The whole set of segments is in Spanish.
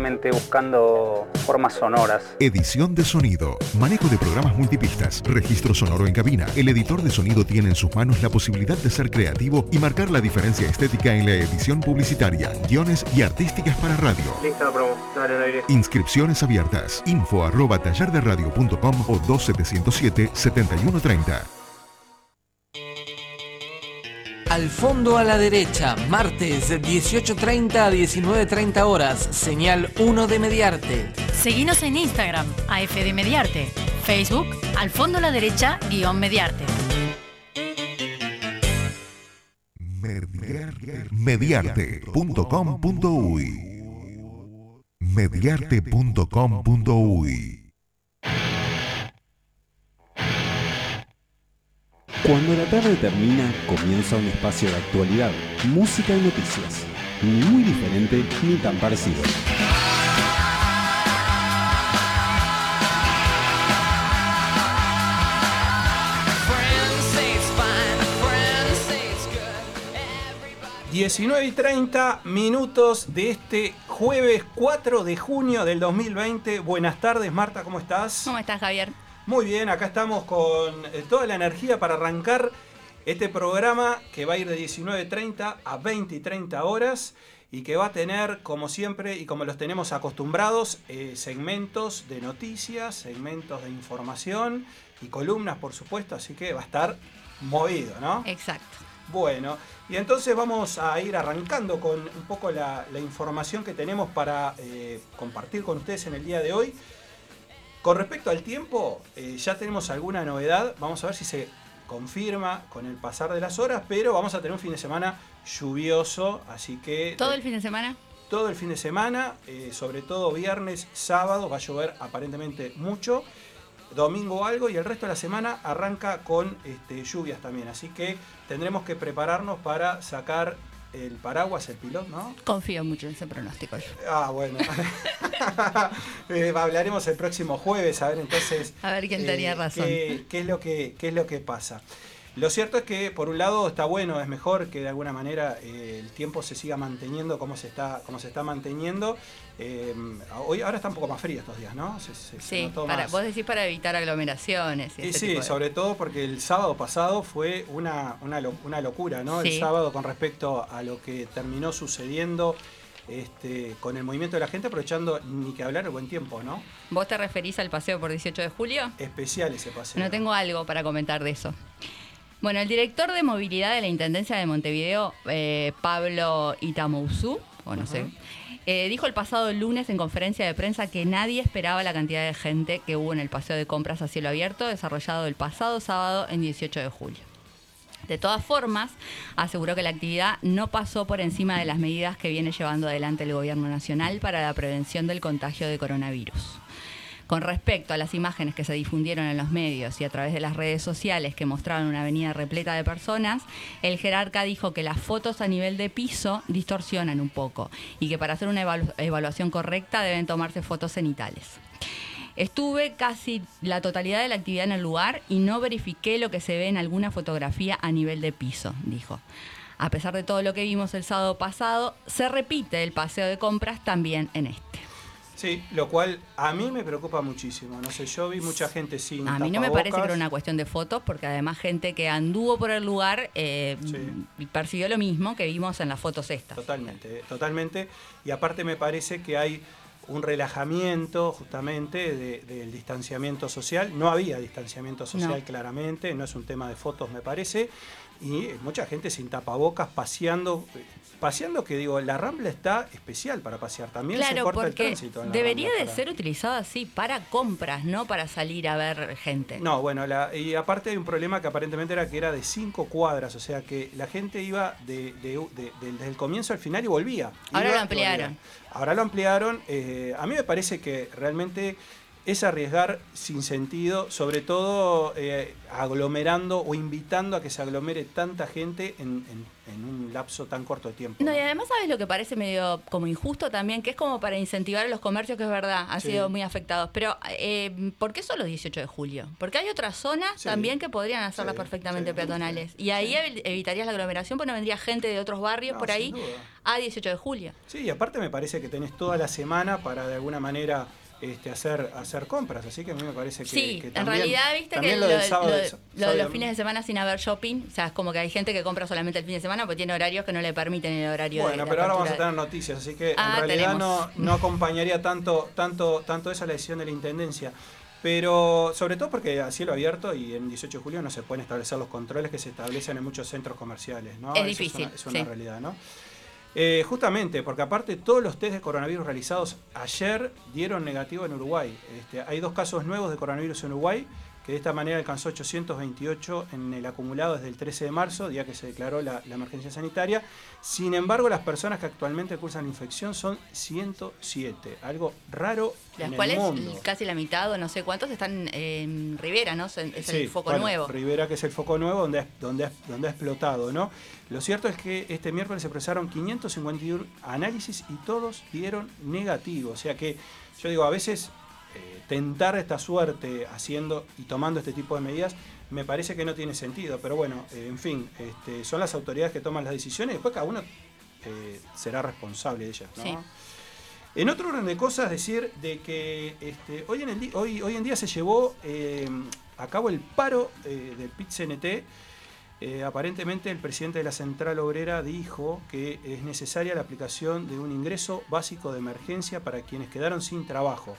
constantemente buscando formas sonoras. Edición de sonido, manejo de programas multipistas, registro sonoro en cabina. El editor de sonido tiene en sus manos la posibilidad de ser creativo y marcar la diferencia estética en la edición publicitaria, guiones y artísticas para radio. Listo, promo. Dale al aire. Inscripciones abiertas. Info arroba tallarderadio.com o 2707 7130. Al fondo a la derecha, martes de 18.30 a 19.30 horas, señal 1 de Mediarte. Seguinos en Instagram, AFD Mediarte. Facebook, al fondo a la derecha, guion Mediarte. Mediarte.com.uy Mediarte.com.uy Cuando la tarde termina, comienza un espacio de actualidad, música y noticias. Ni muy diferente ni tan parecido. Friends say it's fine, friends say it's good. 19 y 30 minutos de este jueves 4 de junio del 2020. Buenas tardes, Marta, ¿cómo estás? ¿Cómo estás, Javier? Muy bien, acá estamos con eh, toda la energía para arrancar este programa que va a ir de 19.30 a 20 y 30 horas y que va a tener, como siempre y como los tenemos acostumbrados, eh, segmentos de noticias, segmentos de información y columnas, por supuesto, así que va a estar movido, ¿no? Exacto. Bueno, y entonces vamos a ir arrancando con un poco la, la información que tenemos para eh, compartir con ustedes en el día de hoy. Con respecto al tiempo, eh, ya tenemos alguna novedad. Vamos a ver si se confirma con el pasar de las horas, pero vamos a tener un fin de semana lluvioso, así que ¿Todo el fin de semana? todo el fin de semana, eh, sobre todo viernes, sábado, va a llover aparentemente mucho, domingo algo y el resto de la semana arranca con este, lluvias también, así que tendremos que prepararnos para sacar el paraguas, el pilot, ¿no? Confío mucho en ese pronóstico yo. Ah, bueno. Eh, hablaremos el próximo jueves, a ver entonces. A ver quién tenía razón. Qué, qué es lo que, qué es lo que pasa. Lo cierto es que, por un lado, está bueno, es mejor que de alguna manera eh, el tiempo se siga manteniendo como se está, como se está manteniendo. Eh, hoy, ahora está un poco más frío estos días, ¿no? Se- se- se Sí, para, más. vos decís para evitar aglomeraciones. Y Y ese sí, tipo de- sobre todo porque el sábado pasado fue una, una, una locura, ¿no? El Sí. sábado con respecto a lo que terminó sucediendo este, con el movimiento de la gente, aprovechando ni que hablar el buen tiempo, ¿no? ¿Vos te referís al paseo por 18 de julio? Especial ese paseo. No tengo algo para comentar de eso. Bueno, el director de movilidad de la Intendencia de Montevideo, eh, Pablo Itamouzú, o no sé, eh, dijo el pasado lunes en conferencia de prensa que nadie esperaba la cantidad de gente que hubo en el paseo de compras a cielo abierto desarrollado el pasado sábado en 18 de julio. De todas formas, aseguró que la actividad no pasó por encima de las medidas que viene llevando adelante el Gobierno Nacional para la prevención del contagio de coronavirus. Con respecto a las imágenes que se difundieron en los medios y a través de las redes sociales que mostraban una avenida repleta de personas, el jerarca dijo que las fotos a nivel de piso distorsionan un poco y que para hacer una evalu- evaluación correcta deben tomarse fotos cenitales. Estuve casi la totalidad de la actividad en el lugar y no verifiqué lo que se ve en alguna fotografía a nivel de piso, dijo. A pesar de todo lo que vimos el sábado pasado, se repite el paseo de compras también en este. Sí, lo cual a mí me preocupa muchísimo. No sé, yo vi mucha gente sin A mí no me parece que era una cuestión de fotos, porque además gente que anduvo por el lugar eh, Sí. percibió lo mismo que vimos en las fotos estas. Totalmente, eh, totalmente. Y aparte me parece que hay un relajamiento justamente de- del distanciamiento social. No había distanciamiento social No. claramente, no es un tema de fotos me parece. Y eh, mucha gente sin tapabocas paseando. Paseando que digo, la Rambla está especial para pasear. También se Claro, corta el porque tránsito. en la debería Rambla de para- ser utilizado así para compras, no para salir a ver gente. No, bueno, la- y aparte hay un problema que aparentemente era que era de cinco cuadras, o sea que la gente iba de, de- de- de- desde el comienzo al final y volvía. Ahora Iba lo ampliaron. volvía. Ahora lo ampliaron. eh, a mí me parece que realmente es arriesgar sin sentido, sobre todo eh, aglomerando o invitando a que se aglomere tanta gente en, en- en un lapso tan corto de tiempo. No, ¿no? y además, ¿sabes lo que parece medio como injusto también? Que es como para incentivar a los comercios, que es verdad, han Sí. sido muy afectados. Pero, eh, ¿por qué solo 18 de julio? Porque hay otras zonas Sí. también que podrían hacerlas Sí, perfectamente peatonales. Y ahí evitarías la aglomeración, porque no vendría gente de otros barrios No, por ahí a 18 de julio. Sí, y aparte me parece que tenés toda la semana para de alguna manera este, hacer, hacer compras, así que a mí me parece que, Sí, que en también- realidad, viste que también lo, de- sábado- lo de- sábado lo de y los fines de semana sin haber shopping, o sea, es como que hay gente que compra solamente el fin de semana porque tiene horarios que no le permiten el horario Bueno, de pero ahora vamos a tener noticias, así que Ah, en realidad no, no acompañaría tanto, tanto, tanto esa la decisión de la Intendencia. Pero sobre todo porque a cielo abierto y en 18 de julio no se pueden establecer los controles que se establecen en muchos centros comerciales, ¿no? Es Eso difícil, una, es una sí. realidad, ¿no? Eh, justamente, porque aparte todos los test de coronavirus realizados ayer dieron negativo en Uruguay. Este, hay dos casos nuevos de coronavirus en Uruguay, que de esta manera alcanzó 828 en el acumulado desde el 13 de marzo, día que se declaró la, la emergencia sanitaria. Sin embargo, las personas que actualmente cursan infección son 107, algo raro Las en cuales el mundo. casi la mitad o no sé cuántos están en Rivera, ¿no? Es Sí, el foco bueno, nuevo. Rivera, que es el foco nuevo donde, donde, donde ha explotado, ¿no? Lo cierto es que este miércoles se procesaron 551 análisis y todos dieron negativo. O sea que, yo digo, a veces eh, tentar esta suerte haciendo y tomando este tipo de medidas me parece que no tiene sentido. Pero bueno, eh, en fin, este, son las autoridades que toman las decisiones y después cada uno eh, será responsable de ellas, ¿no? Sí. En otro orden de cosas, decir de que este, hoy, en el hoy, hoy en día se llevó eh, a cabo el paro del PIT-CNT. Eh, aparentemente el presidente de la Central Obrera dijo que es necesaria la aplicación de un ingreso básico de emergencia para quienes quedaron sin trabajo.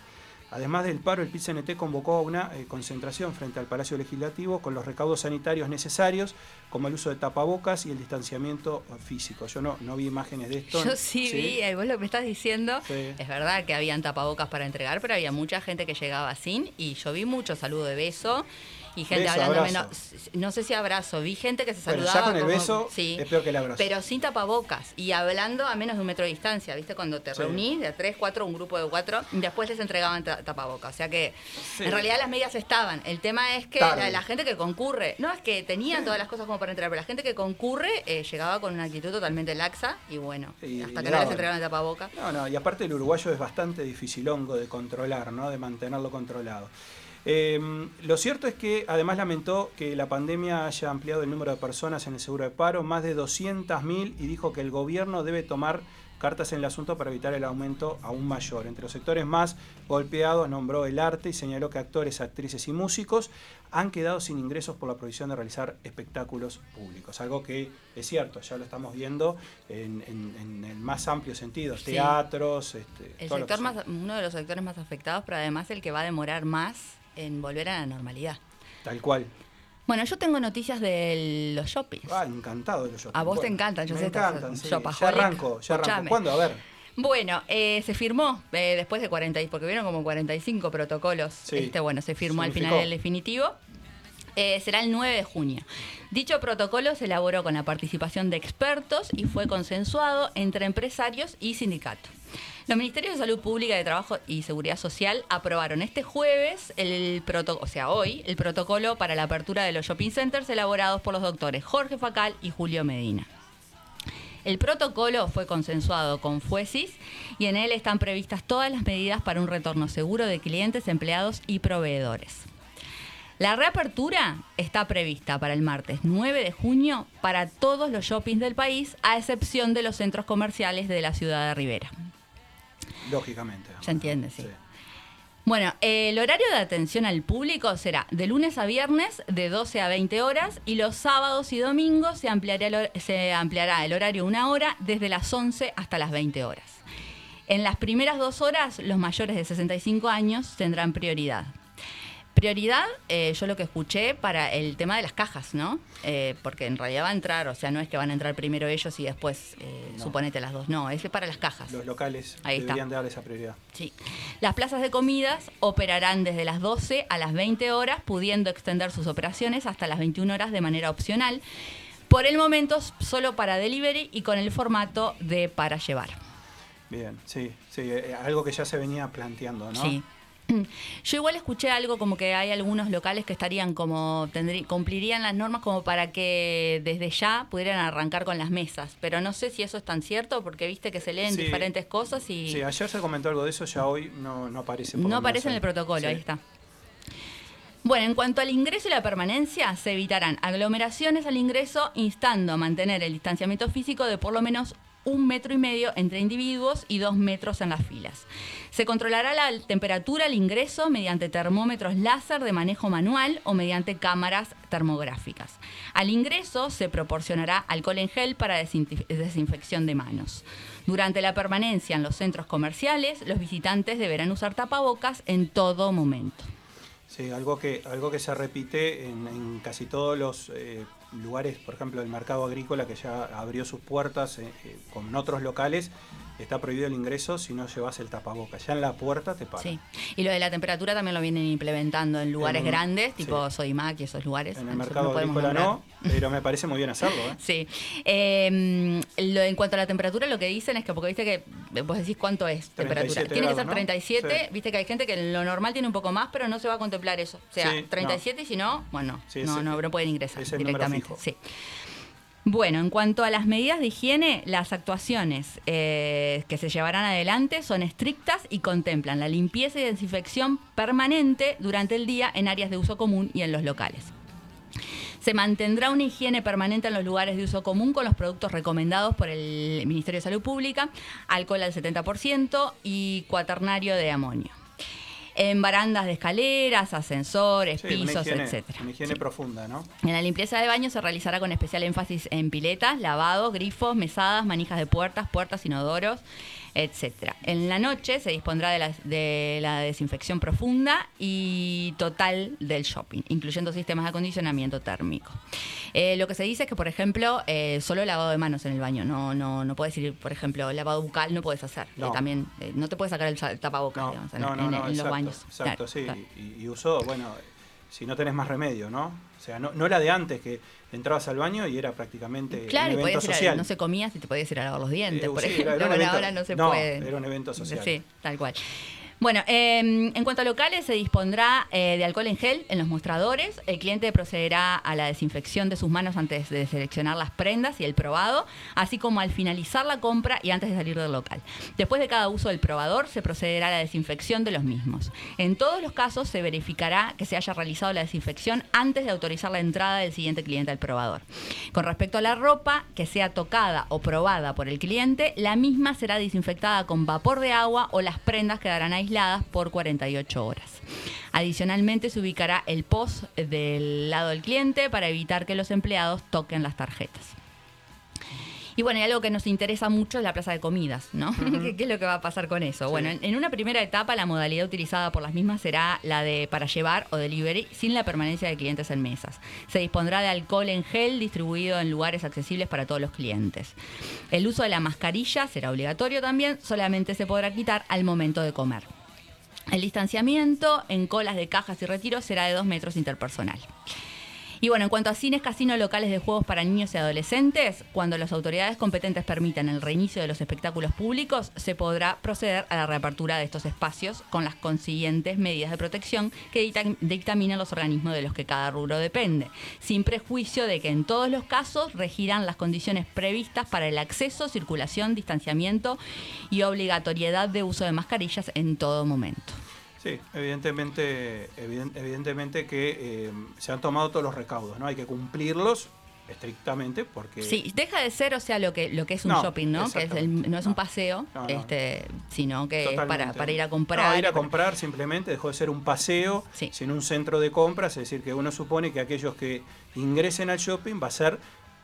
Además del paro, el PIT-CNT convocó a una eh, concentración frente al Palacio Legislativo con los recaudos sanitarios necesarios, como el uso de tapabocas y el distanciamiento físico. Yo no, no vi imágenes de esto. Yo sí, vi, eh, vos lo que me estás diciendo, Sí. es verdad que habían tapabocas para entregar, pero había mucha gente que llegaba sin y yo vi mucho saludo de beso y gente Beso, hablándome, no, sé si abrazo, vi gente que se Bueno, saludaba. ya con el como- beso sí, es peor que el abrazo. Pero sin tapabocas y hablando a menos de un metro de distancia, ¿viste? Cuando te Sí. reunís de a tres, cuatro, un grupo de cuatro, y después les entregaban ta- tapabocas. O sea que Sí. en realidad las medidas estaban. El tema es que la, la gente que concurre, no es que tenían todas las cosas como para entrar, pero la gente que concurre eh, llegaba con una actitud totalmente laxa y bueno, Y- hasta que no les daban. entregaban el tapabocas. No, no, y aparte el uruguayo es bastante dificilongo de controlar, ¿no? De mantenerlo controlado. Eh, lo cierto es que además lamentó que la pandemia haya ampliado el número de personas en el seguro de paro, más de 200.000, y dijo que el gobierno debe tomar cartas en el asunto para evitar el aumento aún mayor. Entre los sectores más golpeados nombró el arte y señaló que actores, actrices y músicos han quedado sin ingresos por la prohibición de realizar espectáculos públicos. Algo que es cierto, ya lo estamos viendo en, en- en el más amplio sentido. Sí. Teatros, este, El sector más, uno de los sectores más afectados, pero además el que va a demorar más en volver a la normalidad. Tal cual. Bueno, yo tengo noticias de los shoppings. Ah, encantado de los shopping. A vos te encantan, yo me sé, encantan, sí. Ya arranco, ya arranco. ¿Cuándo? A ver. Bueno, eh, se firmó eh, después de 40, y- porque vieron como 45 protocolos. Sí. Este, bueno, se firmó al final el definitivo. Eh, será el 9 de junio. Dicho protocolo se elaboró con la participación de expertos y fue consensuado entre empresarios y sindicatos. Los Ministerios de Salud Pública, de Trabajo y Seguridad Social aprobaron este jueves, el o sea, hoy, el protocolo para la apertura de los shopping centers elaborados por los doctores Jorge Facal y Julio Medina. El protocolo fue consensuado con FUESIS y en él están previstas todas las medidas para un retorno seguro de clientes, empleados y proveedores. La reapertura está prevista para el martes 9 de junio para todos los shoppings del país, a excepción de los centros comerciales de la ciudad de Rivera. Lógicamente. Se entiende, sí. Bueno, el horario de atención al público será de lunes a viernes de 12 a 20 horas y los sábados y domingos se ampliará el, se ampliará el horario una hora desde las 11 hasta las 20 horas. En las primeras dos horas, los mayores de 65 años tendrán prioridad. Prioridad, eh, yo lo que escuché para el tema de las cajas, ¿no? Eh, porque en realidad va a entrar, o sea, no es que van a entrar primero ellos y después, eh, No. suponete las dos, no, es para las cajas. Los locales Ahí está. deberían dar esa prioridad. Sí. Las plazas de comidas operarán desde las 12 a las 20 horas, pudiendo extender sus operaciones hasta las 21 horas de manera opcional. Por el momento, solo para delivery y con el formato de para llevar. Bien, sí, sí, algo que ya se venía planteando, ¿no? Sí. Yo igual escuché algo como que hay algunos locales que estarían como, tendrí- cumplirían las normas como para que desde ya pudieran arrancar con las mesas. Pero no sé si eso es tan cierto porque viste que se leen Sí. diferentes cosas y Sí, ayer se comentó algo de eso, ya hoy no, no aparece. por no aparece en el protocolo, Sí. ahí está. Bueno, en cuanto al ingreso y la permanencia, se evitarán aglomeraciones al ingreso, instando a mantener el distanciamiento físico de por lo menos un metro y medio entre individuos y dos metros en las filas. Se controlará la temperatura al ingreso mediante termómetros láser de manejo manual o mediante cámaras termográficas. Al ingreso se proporcionará alcohol en gel para desinfección de manos. Durante la permanencia en los centros comerciales, los visitantes deberán usar tapabocas en todo momento. Sí, algo que, algo que se repite en, en casi todos los eh, lugares, por ejemplo, el mercado agrícola que ya abrió sus puertas eh, eh, con otros locales, está prohibido el ingreso si no llevas el tapabocas. Ya en la puerta te paran. Sí. Y lo de la temperatura también lo vienen implementando en lugares En grandes, sí. tipo Sodimac y esos lugares. En el mercado agrícola no, pero me parece muy bien hacerlo. ¿eh? Sí. Eh, lo- en cuanto a la temperatura, lo que dicen es que, porque viste que vos decís cuánto es temperatura. 37 Tiene que ser grados, ¿no? 37, Sí. viste que hay gente que en lo normal tiene un poco más, pero no se va a contemplar eso. O sea, Sí, 37 y si no, bueno, Sí, no, no, no pueden ingresar directamente. Sí. Bueno, en cuanto a las medidas de higiene, las actuaciones eh, que se llevarán adelante son estrictas y contemplan la limpieza y desinfección permanente durante el día en áreas de uso común y en los locales. Se mantendrá una higiene permanente en los lugares de uso común con los productos recomendados por el Ministerio de Salud Pública, alcohol al 70% y cuaternario de amonio. En barandas de escaleras, ascensores, Sí, una pisos, higiene, etcétera. una higiene profunda, ¿no? En la limpieza de baños se realizará con especial énfasis en piletas, lavados, grifos, mesadas, manijas de puertas, puertas, inodoros, etcétera. En la noche se dispondrá de la, de la desinfección profunda y total del shopping, incluyendo sistemas de acondicionamiento térmico. Eh, lo que se dice es que, por ejemplo, eh, solo lavado de manos en el baño. No, no, no puedes ir, por ejemplo, lavado bucal no puedes hacer. No. Eh, también eh, no te puedes sacar el tapabocas, No, digamos, en, no, los baños. Exacto, Claro, sí. claro. Y, y usó, bueno, si no tenés más remedio, ¿no? O sea, no, no era de antes que entrabas al baño y era prácticamente Claro, y un evento podías ir a- social. no se comías y te podías ir a lavar los dientes, Eh, por sí, era- ejemplo. era Bueno, evento- ahora no se no, puede. era un evento social. Sí, tal cual. Bueno, eh, en cuanto a locales, se dispondrá eh, de alcohol en gel en los mostradores. El cliente procederá a la desinfección de sus manos antes de seleccionar las prendas y el probado, así como al finalizar la compra y antes de salir del local. Después de cada uso del probador, se procederá a la desinfección de los mismos. En todos los casos, se verificará que se haya realizado la desinfección antes de autorizar la entrada del siguiente cliente al probador. Con respecto a la ropa que sea tocada o probada por el cliente, la misma será desinfectada con vapor de agua o las prendas quedarán aisladas por 48 horas. Adicionalmente se ubicará el post del lado del cliente para evitar que los empleados toquen las tarjetas. Y bueno, y algo que nos interesa mucho es la plaza de comidas, ¿no? ¿Qué, qué es lo que va a pasar con eso? Bueno, en, en una primera etapa la modalidad utilizada por las mismas será la de para llevar o delivery sin la permanencia de clientes en mesas. Se dispondrá de alcohol en gel distribuido en lugares accesibles para todos los clientes. El uso de la mascarilla será obligatorio también, solamente se podrá quitar al momento de comer. El distanciamiento en colas de cajas y retiros será de 2 metros interpersonal. Y bueno, en cuanto a cines, casinos, locales de juegos para niños y adolescentes, cuando las autoridades competentes permitan el reinicio de los espectáculos públicos, se podrá proceder a la reapertura de estos espacios con las consiguientes medidas de protección que dicta- dictaminan los organismos de los que cada rubro depende, sin prejuicio de que en todos los casos regirán las condiciones previstas para el acceso, circulación, distanciamiento y obligatoriedad de uso de mascarillas en todo momento. Sí, evidentemente, eviden- evidentemente que eh, se han tomado todos los recaudos, ¿no? Hay que cumplirlos estrictamente porque... Sí, deja de ser, o sea, lo que, lo que es un No, shopping, ¿no? Que es el- no es un paseo, No, no. este, sino que es para, para ir a comprar. Ir a comprar simplemente dejó de ser un paseo, Sí. sino un centro de compras, es decir, que uno supone que aquellos que ingresen al shopping va a ser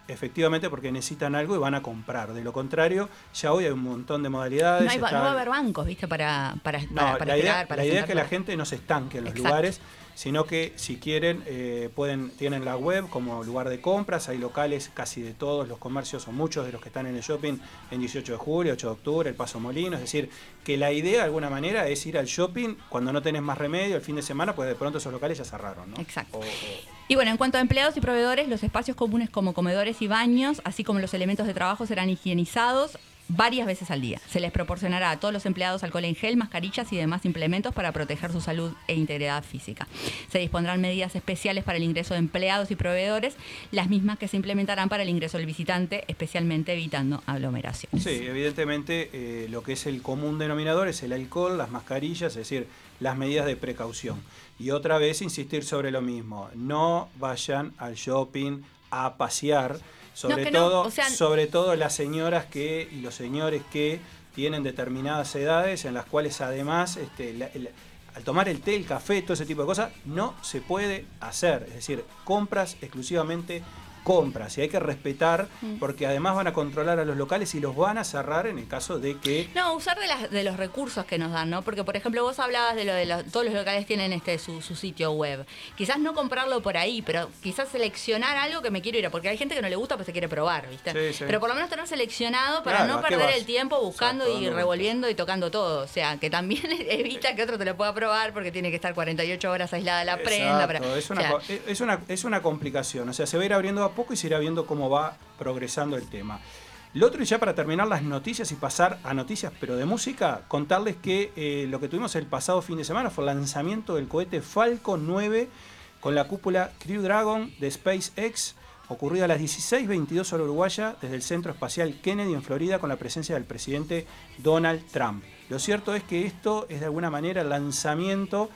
efectivamente porque necesitan algo y van a comprar. De lo contrario, ya hoy hay un montón de modalidades. No, hay está- no va a haber bancos, ¿viste? Para, para, No, para, para la, idea, para la idea es que la gente no se estanque en los Exacto. lugares, sino que si quieren, eh, pueden tienen la web como lugar de compras, hay locales casi de todos los comercios o muchos de los que están en el shopping en 18 de julio, 8 de octubre, el Paso Molino, es decir, que la idea de alguna manera es ir al shopping cuando no tenés más remedio el fin de semana, pues de pronto esos locales ya cerraron, ¿no? Exacto. O- o- Y bueno, en cuanto a empleados y proveedores, los espacios comunes como comedores y baños, así como los elementos de trabajo serán higienizados varias veces al día. Se les proporcionará a todos los empleados alcohol en gel, mascarillas y demás implementos para proteger su salud e integridad física. Se dispondrán medidas especiales para el ingreso de empleados y proveedores, las mismas que se implementarán para el ingreso del visitante, especialmente evitando aglomeraciones. Sí, evidentemente eh, lo que es el común denominador es el alcohol, las mascarillas, es decir, las medidas de precaución. Y otra vez insistir sobre lo mismo, no vayan al shopping a pasear, sobre no, todo, o sea- sobre todo las señoras que y los señores que tienen determinadas edades en las cuales además este, la- al tomar el té, el café, todo ese tipo de cosas, no se puede hacer. Es decir, compras exclusivamente compras y hay que respetar Mm. porque además van a controlar a los locales y los van a cerrar en el caso de que No, usar de, las, de los recursos que nos dan, ¿no? Porque, por ejemplo, vos hablabas de lo de los, todos los locales tienen este su, su sitio web. Quizás no comprarlo por ahí, pero quizás seleccionar algo que me quiero ir a, porque hay gente que no le gusta, pues se quiere probar, ¿viste? Sí, sí. Pero por lo menos tener seleccionado para Claro, no ¿a qué perder el tiempo buscando Exacto, y revolviendo y tocando todo. O sea, que también evita que otro te lo pueda probar porque tiene que estar 48 horas aislada la prenda. Para- es, o una, sea, es, una, es una complicación. O sea, se va a ir abriendo a poco y se irá viendo cómo va progresando el tema. Lo otro, y ya para terminar las noticias y pasar a noticias, pero de música, contarles que eh, lo que tuvimos el pasado fin de semana fue el lanzamiento del cohete Falcon 9 con la cúpula Crew Dragon de SpaceX, ocurrido a las 16.22 hora uruguaya desde el Centro Espacial Kennedy en Florida con la presencia del presidente Donald Trump. Lo cierto es que esto es de alguna manera el lanzamiento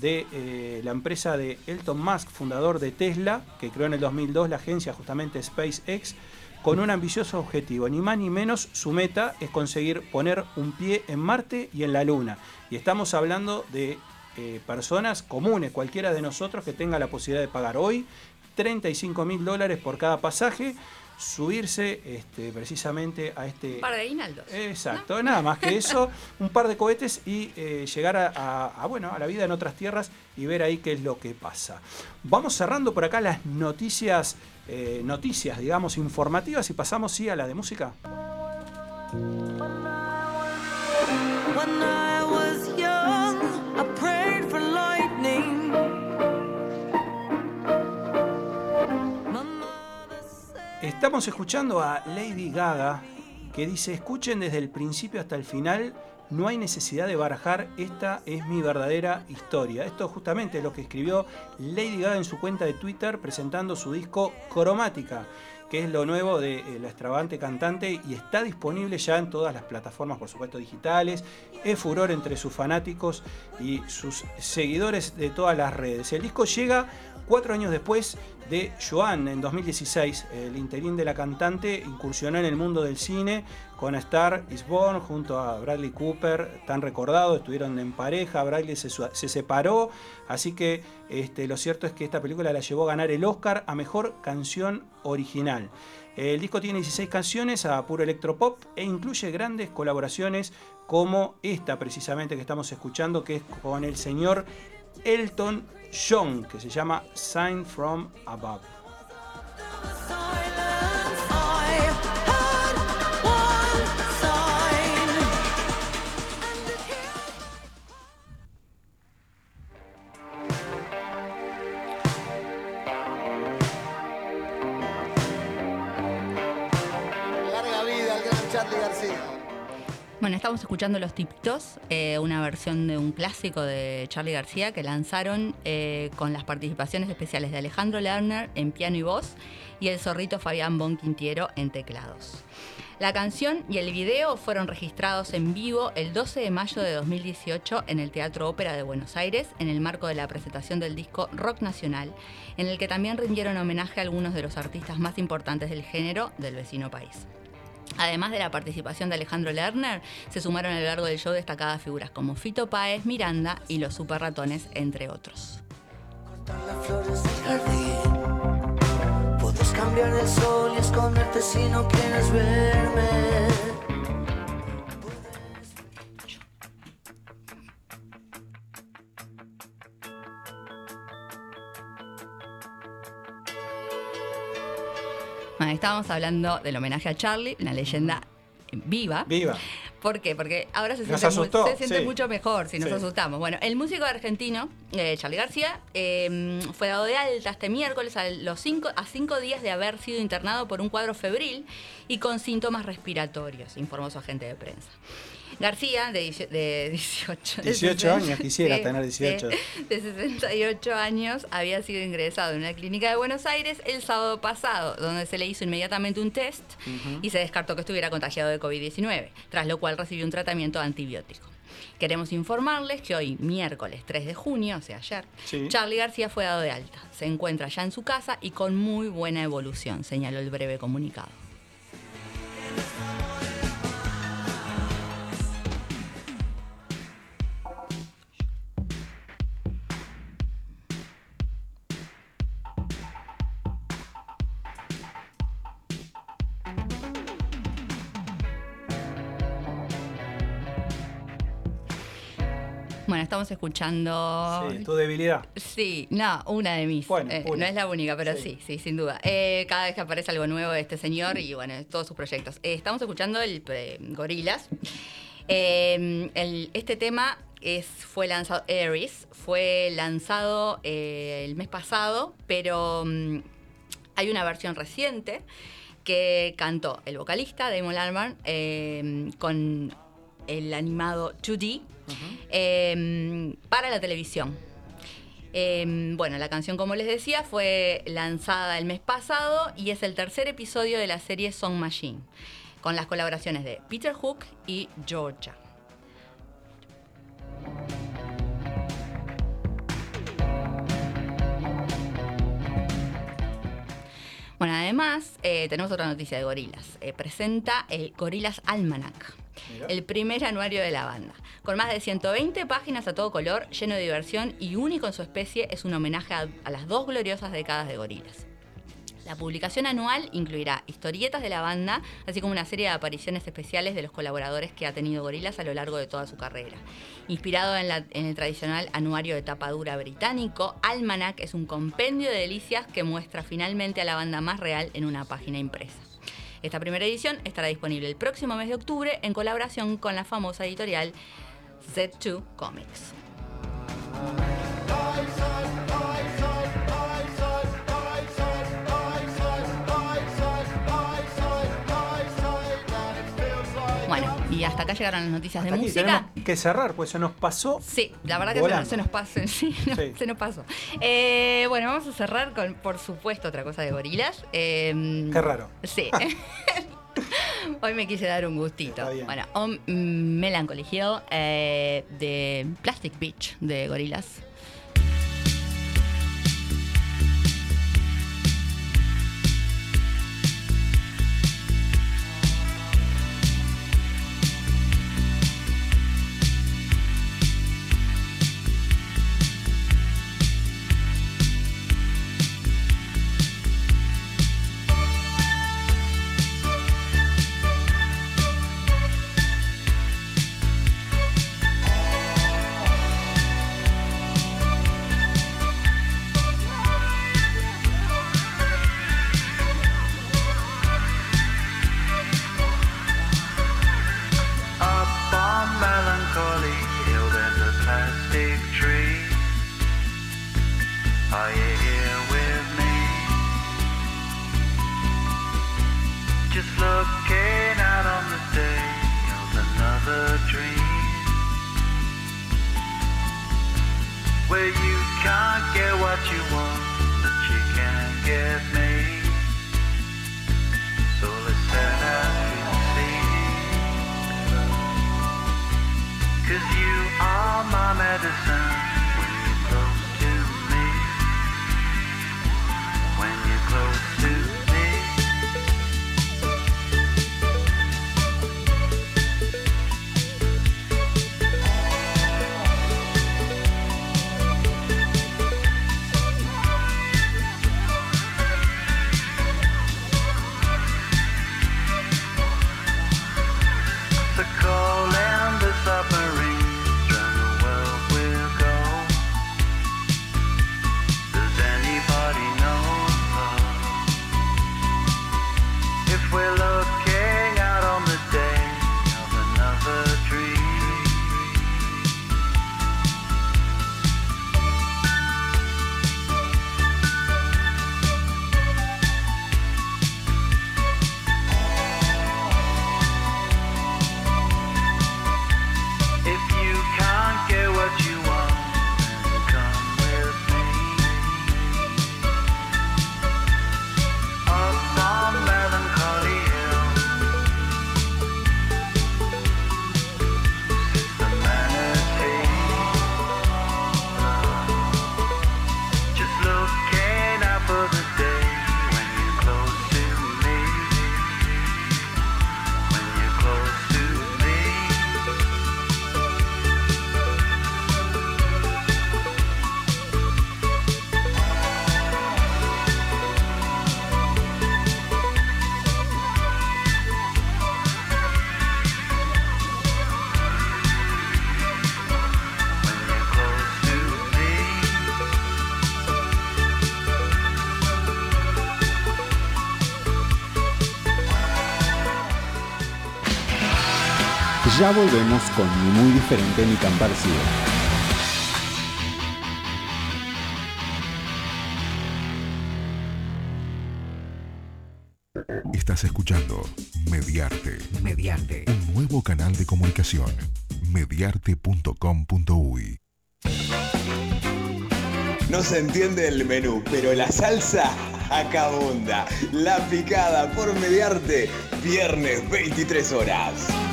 de eh, la empresa de Elon Musk, fundador de Tesla, que creó en el 2002 la agencia justamente SpaceX, con un ambicioso objetivo. Ni más ni menos, su meta es conseguir poner un pie en Marte y en la Luna. Y estamos hablando de eh, personas comunes, cualquiera de nosotros que tenga la posibilidad de pagar hoy 35 mil dólares por cada pasaje, subirse este, precisamente a este... un par de aguinaldos. Exacto, nada más que eso, un par de cohetes y eh, llegar a, a- a, bueno, a la vida en otras tierras y ver ahí qué es lo que pasa. Vamos cerrando por acá las noticias, eh, noticias, digamos, informativas y pasamos sí a la de música. Estamos escuchando a Lady Gaga que dice, escuchen desde el principio hasta el final, no hay necesidad de barajar, esta es mi verdadera historia. Esto justamente es lo que escribió Lady Gaga en su cuenta de Twitter presentando su disco Cromática, que es lo nuevo de eh, la extravagante cantante y está disponible ya en todas las plataformas, por supuesto, digitales. Es furor entre sus fanáticos y sus seguidores de todas las redes. El disco llega cuatro años después de Joan en 2016. El interín de la cantante incursionó en el mundo del cine con Star is Born junto a Bradley Cooper, tan recordado, estuvieron en pareja, Bradley se separó, así que este, lo cierto es que esta película la llevó a ganar el Oscar a Mejor Canción Original. El disco tiene 16 canciones a puro electropop e incluye grandes colaboraciones como esta precisamente que estamos escuchando, que es con el señor Elton John, que se llama Sign from Above. Bueno, estamos escuchando Los Tiptos, eh, una versión de un clásico de Charlie García que lanzaron eh, con las participaciones especiales de Alejandro Lerner en piano y voz y el zorrito Fabián Bonquintiero en teclados. La canción y el video fueron registrados en vivo el 12 de mayo de 2018 en el Teatro Ópera de Buenos Aires en el marco de la presentación del disco Rock Nacional, en el que también rindieron homenaje a algunos de los artistas más importantes del género del vecino país. Además de la participación de Alejandro Lerner, se sumaron a lo largo del show destacadas figuras como Fito Páez, Miranda y los Super Ratones, entre otros. Cortar las flores del jardín. Cambiar sol y esconderte si no quieres verme. Estábamos hablando del homenaje a Charlie, una leyenda viva. Viva. ¿Por qué? Porque ahora se siente, mu- asustó, se siente sí. mucho mejor si nos Sí. asustamos. Bueno, el músico argentino, eh, Charlie García, eh, fue dado de alta este miércoles a, los cinco, a cinco días de haber sido internado por un cuadro febril y con síntomas respiratorios, informó su agente de prensa. García, de, de 18, de 18 años, 60, quisiera sí, tener 18. sí, de 68 años, había sido ingresado en una clínica de Buenos Aires el sábado pasado, donde se le hizo inmediatamente un test y se descartó que estuviera contagiado de COVID-19, tras lo cual recibió un tratamiento antibiótico. Queremos informarles que hoy, miércoles 3 de junio, o sea, ayer, Sí. Charlie García fue dado de alta. Se encuentra ya en su casa y con muy buena evolución, señaló el breve comunicado. Bueno, estamos escuchando Sí, tu debilidad. Sí, no, una de mis. Bueno, Eh, una. No es la única, pero Sí. sí, sí, sin duda. Eh, cada vez que aparece algo nuevo de este señor y bueno, todos sus proyectos. Eh, estamos escuchando el Gorilas. El- este tema es, fue lanzado, Aries, fue lanzado el mes pasado, pero mm, hay una versión reciente que cantó el vocalista Damon Albarn con el animado 2D eh, para la televisión. Eh, bueno, la canción, como les decía, fue lanzada el mes pasado y es el tercer episodio de la serie Song Machine, con las colaboraciones de Peter Hook y Georgia. Bueno, además, eh, tenemos otra noticia de Gorilas. Eh, presenta el Gorilas Almanac, El primer anuario de la banda. Con más de 120 páginas a todo color, lleno de diversión y único en su especie, es un homenaje a, las dos gloriosas décadas de Gorilas. La publicación anual incluirá historietas de la banda, así como una serie de apariciones especiales de los colaboradores que ha tenido Gorilas a lo largo de toda su carrera. Inspirado en, en el tradicional anuario de tapa dura británico, Almanac es un compendio de delicias que muestra finalmente a la banda más real en una página impresa. Esta primera edición estará disponible el próximo mes de octubre en colaboración con la famosa editorial Z2 Comics. Y hasta acá llegaron las noticias de Hasta aquí música. que cerrar, pues se nos pasó. Sí, la verdad que se Volando. nos, se nos pasó. Sí, no, Sí. se nos pasó. Eh, bueno, vamos a cerrar con, por supuesto, otra cosa de gorilas. Eh, Qué raro. Sí. Hoy me quise dar un gustito. Bueno, On Melancholy Hill eh, de Plastic Beach de Gorilas. Where you can't get what you want, but you can get me. So listen as we sing. Cause you are my medicine Ya volvemos con ni muy diferente ni tan parecido. Estás escuchando Mediarte. Mediarte. Un nuevo canal de comunicación. Mediarte.com.uy No se entiende el menú, pero la salsa acabunda. La picada por mediarte, viernes 23 horas.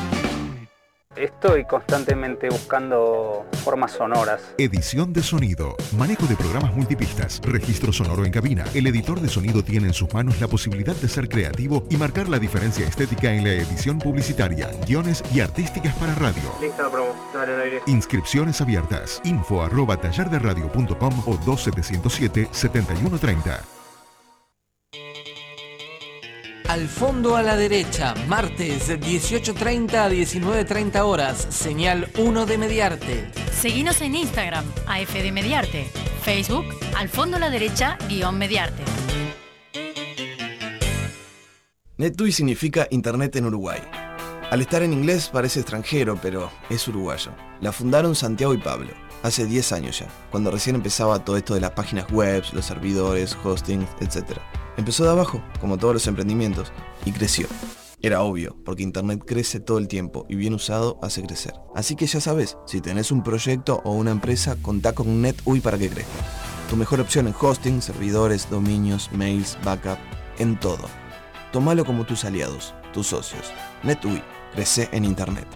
Estoy constantemente buscando formas sonoras. Edición de sonido, manejo de programas multipistas, registro sonoro en cabina. El editor de sonido tiene en sus manos la posibilidad de ser creativo y marcar la diferencia estética en la edición publicitaria, guiones y artísticas para radio. Promo, dale al aire. Inscripciones abiertas. Info arroba tallarderadio.com o 2707-7130. Al fondo a la derecha, martes 18.30 a 19.30 horas, señal 1 de Mediarte. Seguinos en Instagram, AFD Mediarte. Facebook, al fondo a la derecha, guion Mediarte. NetUI significa Internet en Uruguay. Al estar en inglés parece extranjero, pero es uruguayo. La fundaron Santiago y Pablo, hace 10 años ya, cuando recién empezaba todo esto de las páginas web, los servidores, hosting, etc. Empezó de abajo, como todos los emprendimientos, y creció. Era obvio, porque Internet crece todo el tiempo y bien usado hace crecer. Así que ya sabes, si tenés un proyecto o una empresa, contá con NetUI para que crezca. Tu mejor opción en hosting, servidores, dominios, mails, backup, en todo. Tómalo como tus aliados, tus socios. NetUI, crece en Internet.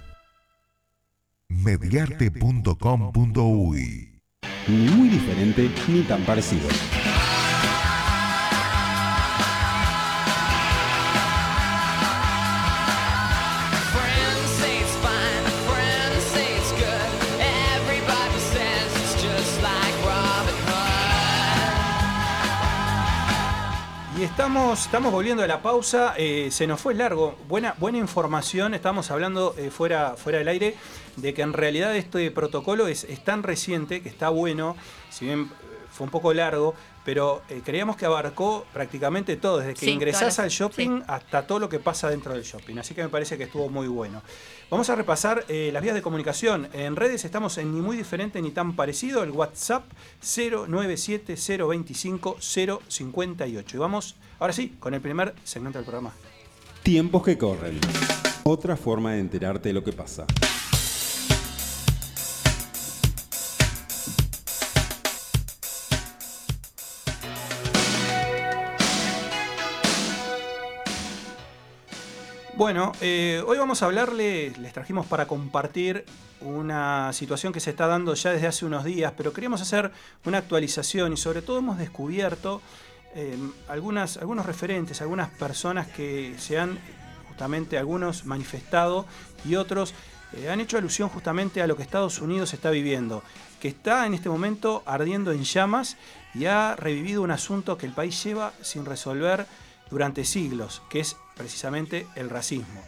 Mediarte.com.uy Ni muy diferente ni tan parecido. Y estamos, estamos volviendo a la pausa. eh, se nos fue largo. Buena, buena información. Estamos hablando eh, fuera, fuera del aire de que en realidad este protocolo es, es tan reciente que está bueno. Si bien eh, fue un poco largo, pero eh, creíamos que abarcó prácticamente todo, desde que Sí, ingresás al shopping sí. hasta todo lo que pasa dentro del shopping. Así que me parece que estuvo muy bueno. Vamos a repasar eh, las vías de comunicación. En redes estamos en ni muy diferente ni tan parecido. El WhatsApp 097-025-058. Y vamos, ahora sí, con el primer segmento del programa. Tiempos que corren. Otra forma de enterarte de lo que pasa. Bueno, eh, hoy vamos a hablarle, les trajimos para compartir una situación que se está dando ya desde hace unos días, pero queríamos hacer una actualización y sobre todo hemos descubierto eh, algunas, algunos referentes, algunas personas que se han justamente, algunos manifestado y otros eh, han hecho alusión justamente a lo que Estados Unidos está viviendo, que está en este momento ardiendo en llamas y ha revivido un asunto que el país lleva sin resolver durante siglos, que es precisamente el racismo.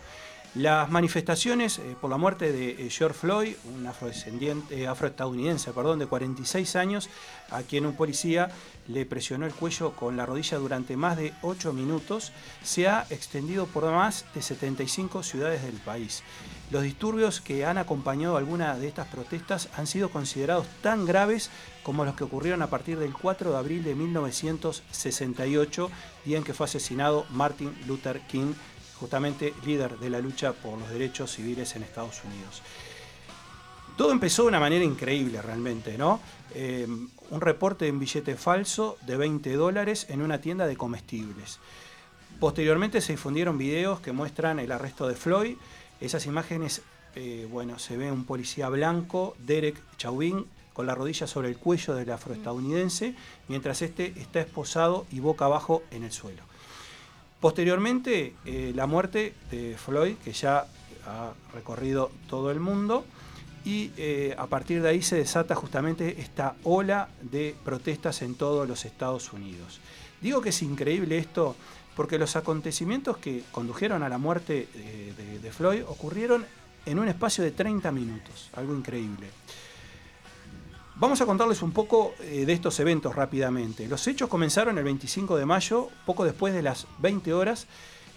Las manifestaciones eh, por la muerte de eh, George Floyd, un afrodescendiente, eh, afroestadounidense perdón, de 46 años, a quien un policía le presionó el cuello con la rodilla durante más de 8 minutos, se ha extendido por más de 75 ciudades del país. Los disturbios que han acompañado algunas de estas protestas han sido considerados tan graves como los que ocurrieron a partir del 4 de abril de 1968, día en que fue asesinado Martin Luther King, justamente líder de la lucha por los derechos civiles en Estados Unidos. Todo empezó de una manera increíble realmente, ¿no? Eh, un reporte en billete falso de 20 dólares en una tienda de comestibles. Posteriormente se difundieron videos que muestran el arresto de Floyd. Esas imágenes, eh, bueno, se ve un policía blanco, Derek Chauvin, con la rodilla sobre el cuello del afroestadounidense, mientras este está esposado y boca abajo en el suelo. Posteriormente, eh, la muerte de Floyd, que ya ha recorrido todo el mundo, y eh, a partir de ahí se desata justamente esta ola de protestas en todos los Estados Unidos. Digo que es increíble esto porque los acontecimientos que condujeron a la muerte de, de- de Floyd ocurrieron en un espacio de 30 minutos, algo increíble. Vamos a contarles un poco eh, de estos eventos rápidamente. Los hechos comenzaron el 25 de mayo, poco después de las 20 horas,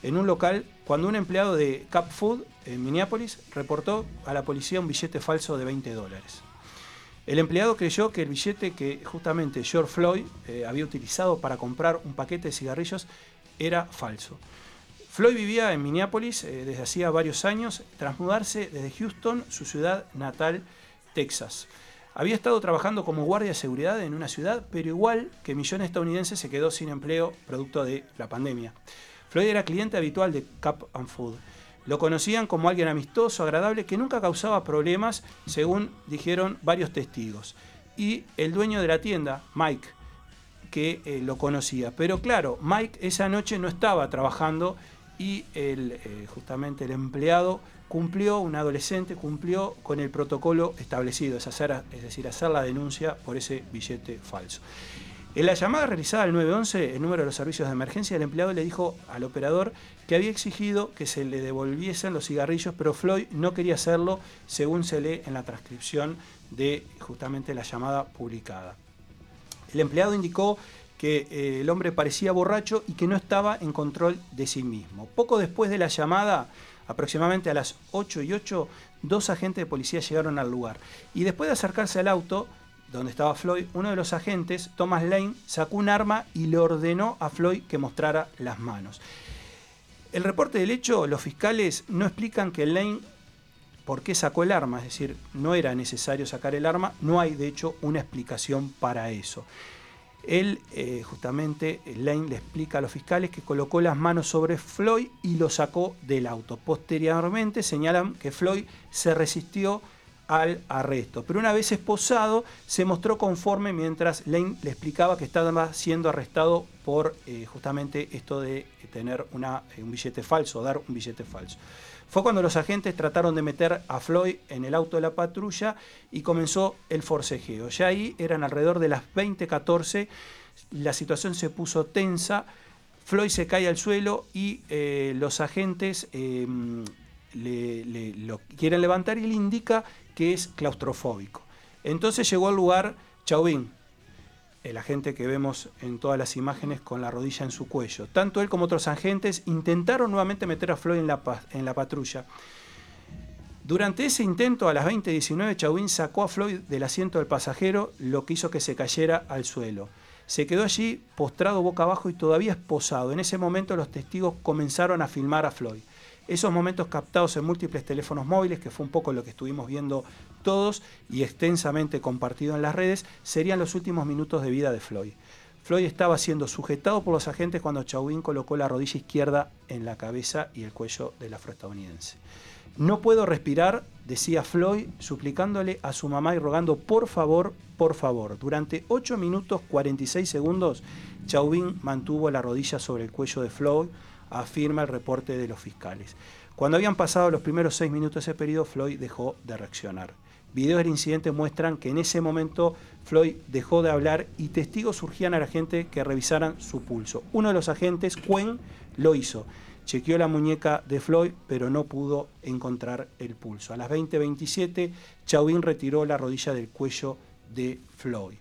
en un local cuando un empleado de Cap Food en Minneapolis, reportó a la policía un billete falso de 20 dólares. El empleado creyó que el billete que justamente George Floyd eh, había utilizado para comprar un paquete de cigarrillos era falso. Floyd vivía en Minneapolis eh, desde hacía varios años, tras mudarse desde Houston, su ciudad natal, Texas. Había estado trabajando como guardia de seguridad en una ciudad, pero igual que millones de estadounidenses se quedó sin empleo producto de la pandemia. Floyd era cliente habitual de Cup and Food. Lo conocían como alguien amistoso, agradable, que nunca causaba problemas, según dijeron varios testigos. Y el dueño de la tienda, Mike, que eh, lo conocía. Pero claro, Mike esa noche no estaba trabajando y el, eh, justamente el empleado cumplió, un adolescente cumplió con el protocolo establecido, es, hacer, es decir, hacer la denuncia por ese billete falso. En la llamada realizada al 911, el número de los servicios de emergencia, el empleado le dijo al operador que había exigido que se le devolviesen los cigarrillos, pero Floyd no quería hacerlo, según se lee en la transcripción de justamente la llamada publicada. El empleado indicó que eh, el hombre parecía borracho y que no estaba en control de sí mismo. Poco después de la llamada, aproximadamente a las 8 y 8, dos agentes de policía llegaron al lugar. Y después de acercarse al auto, donde estaba Floyd, uno de los agentes, Thomas Lane, sacó un arma y le ordenó a Floyd que mostrara las manos. El reporte del hecho, los fiscales no explican que Lane por qué sacó el arma, es decir, no era necesario sacar el arma, no hay de hecho una explicación para eso. Él, eh, justamente, Lane le explica a los fiscales que colocó las manos sobre Floyd y lo sacó del auto. Posteriormente señalan que Floyd se resistió al arresto. Pero una vez esposado, se mostró conforme mientras Lane le explicaba que estaba siendo arrestado por eh, justamente esto de tener eh, un billete falso, dar un billete falso. Fue cuando los agentes trataron de meter a Floyd en el auto de la patrulla y comenzó el forcejeo. Ya ahí eran alrededor de las 20:14, la situación se puso tensa, Floyd se cae al suelo y eh, los agentes eh, le, lo quieren levantar y le indica que es claustrofóbico. Entonces llegó al lugar Chauvin, el agente que vemos en todas las imágenes con la rodilla en su cuello. Tanto él como otros agentes intentaron nuevamente meter a Floyd en la, pa- en la patrulla. Durante ese intento, a las 20.19, Chauvin sacó a Floyd del asiento del pasajero, lo que hizo que se cayera al suelo. Se quedó allí postrado boca abajo y todavía esposado. En ese momento los testigos comenzaron a filmar a Floyd. Esos momentos captados en múltiples teléfonos móviles, que fue un poco lo que estuvimos viendo todos y extensamente compartido en las redes, serían los últimos minutos de vida de Floyd. Floyd estaba siendo sujetado por los agentes cuando Chauvin colocó la rodilla izquierda en la cabeza y el cuello del afroestadounidense. No puedo respirar, decía Floyd, suplicándole a su mamá y rogando por favor, por favor. Durante 8 minutos 46 segundos, Chauvin mantuvo la rodilla sobre el cuello de Floyd, afirma el reporte de los fiscales. Cuando habían pasado los primeros 6 minutos de ese periodo, Floyd dejó de reaccionar. Videos del incidente muestran que en ese momento Floyd dejó de hablar y testigos surgían a la gente que revisaran su pulso. Uno de los agentes, Quen, lo hizo. Chequeó la muñeca de Floyd, pero no pudo encontrar el pulso. A las 20:27, Chauvin retiró la rodilla del cuello de Floyd.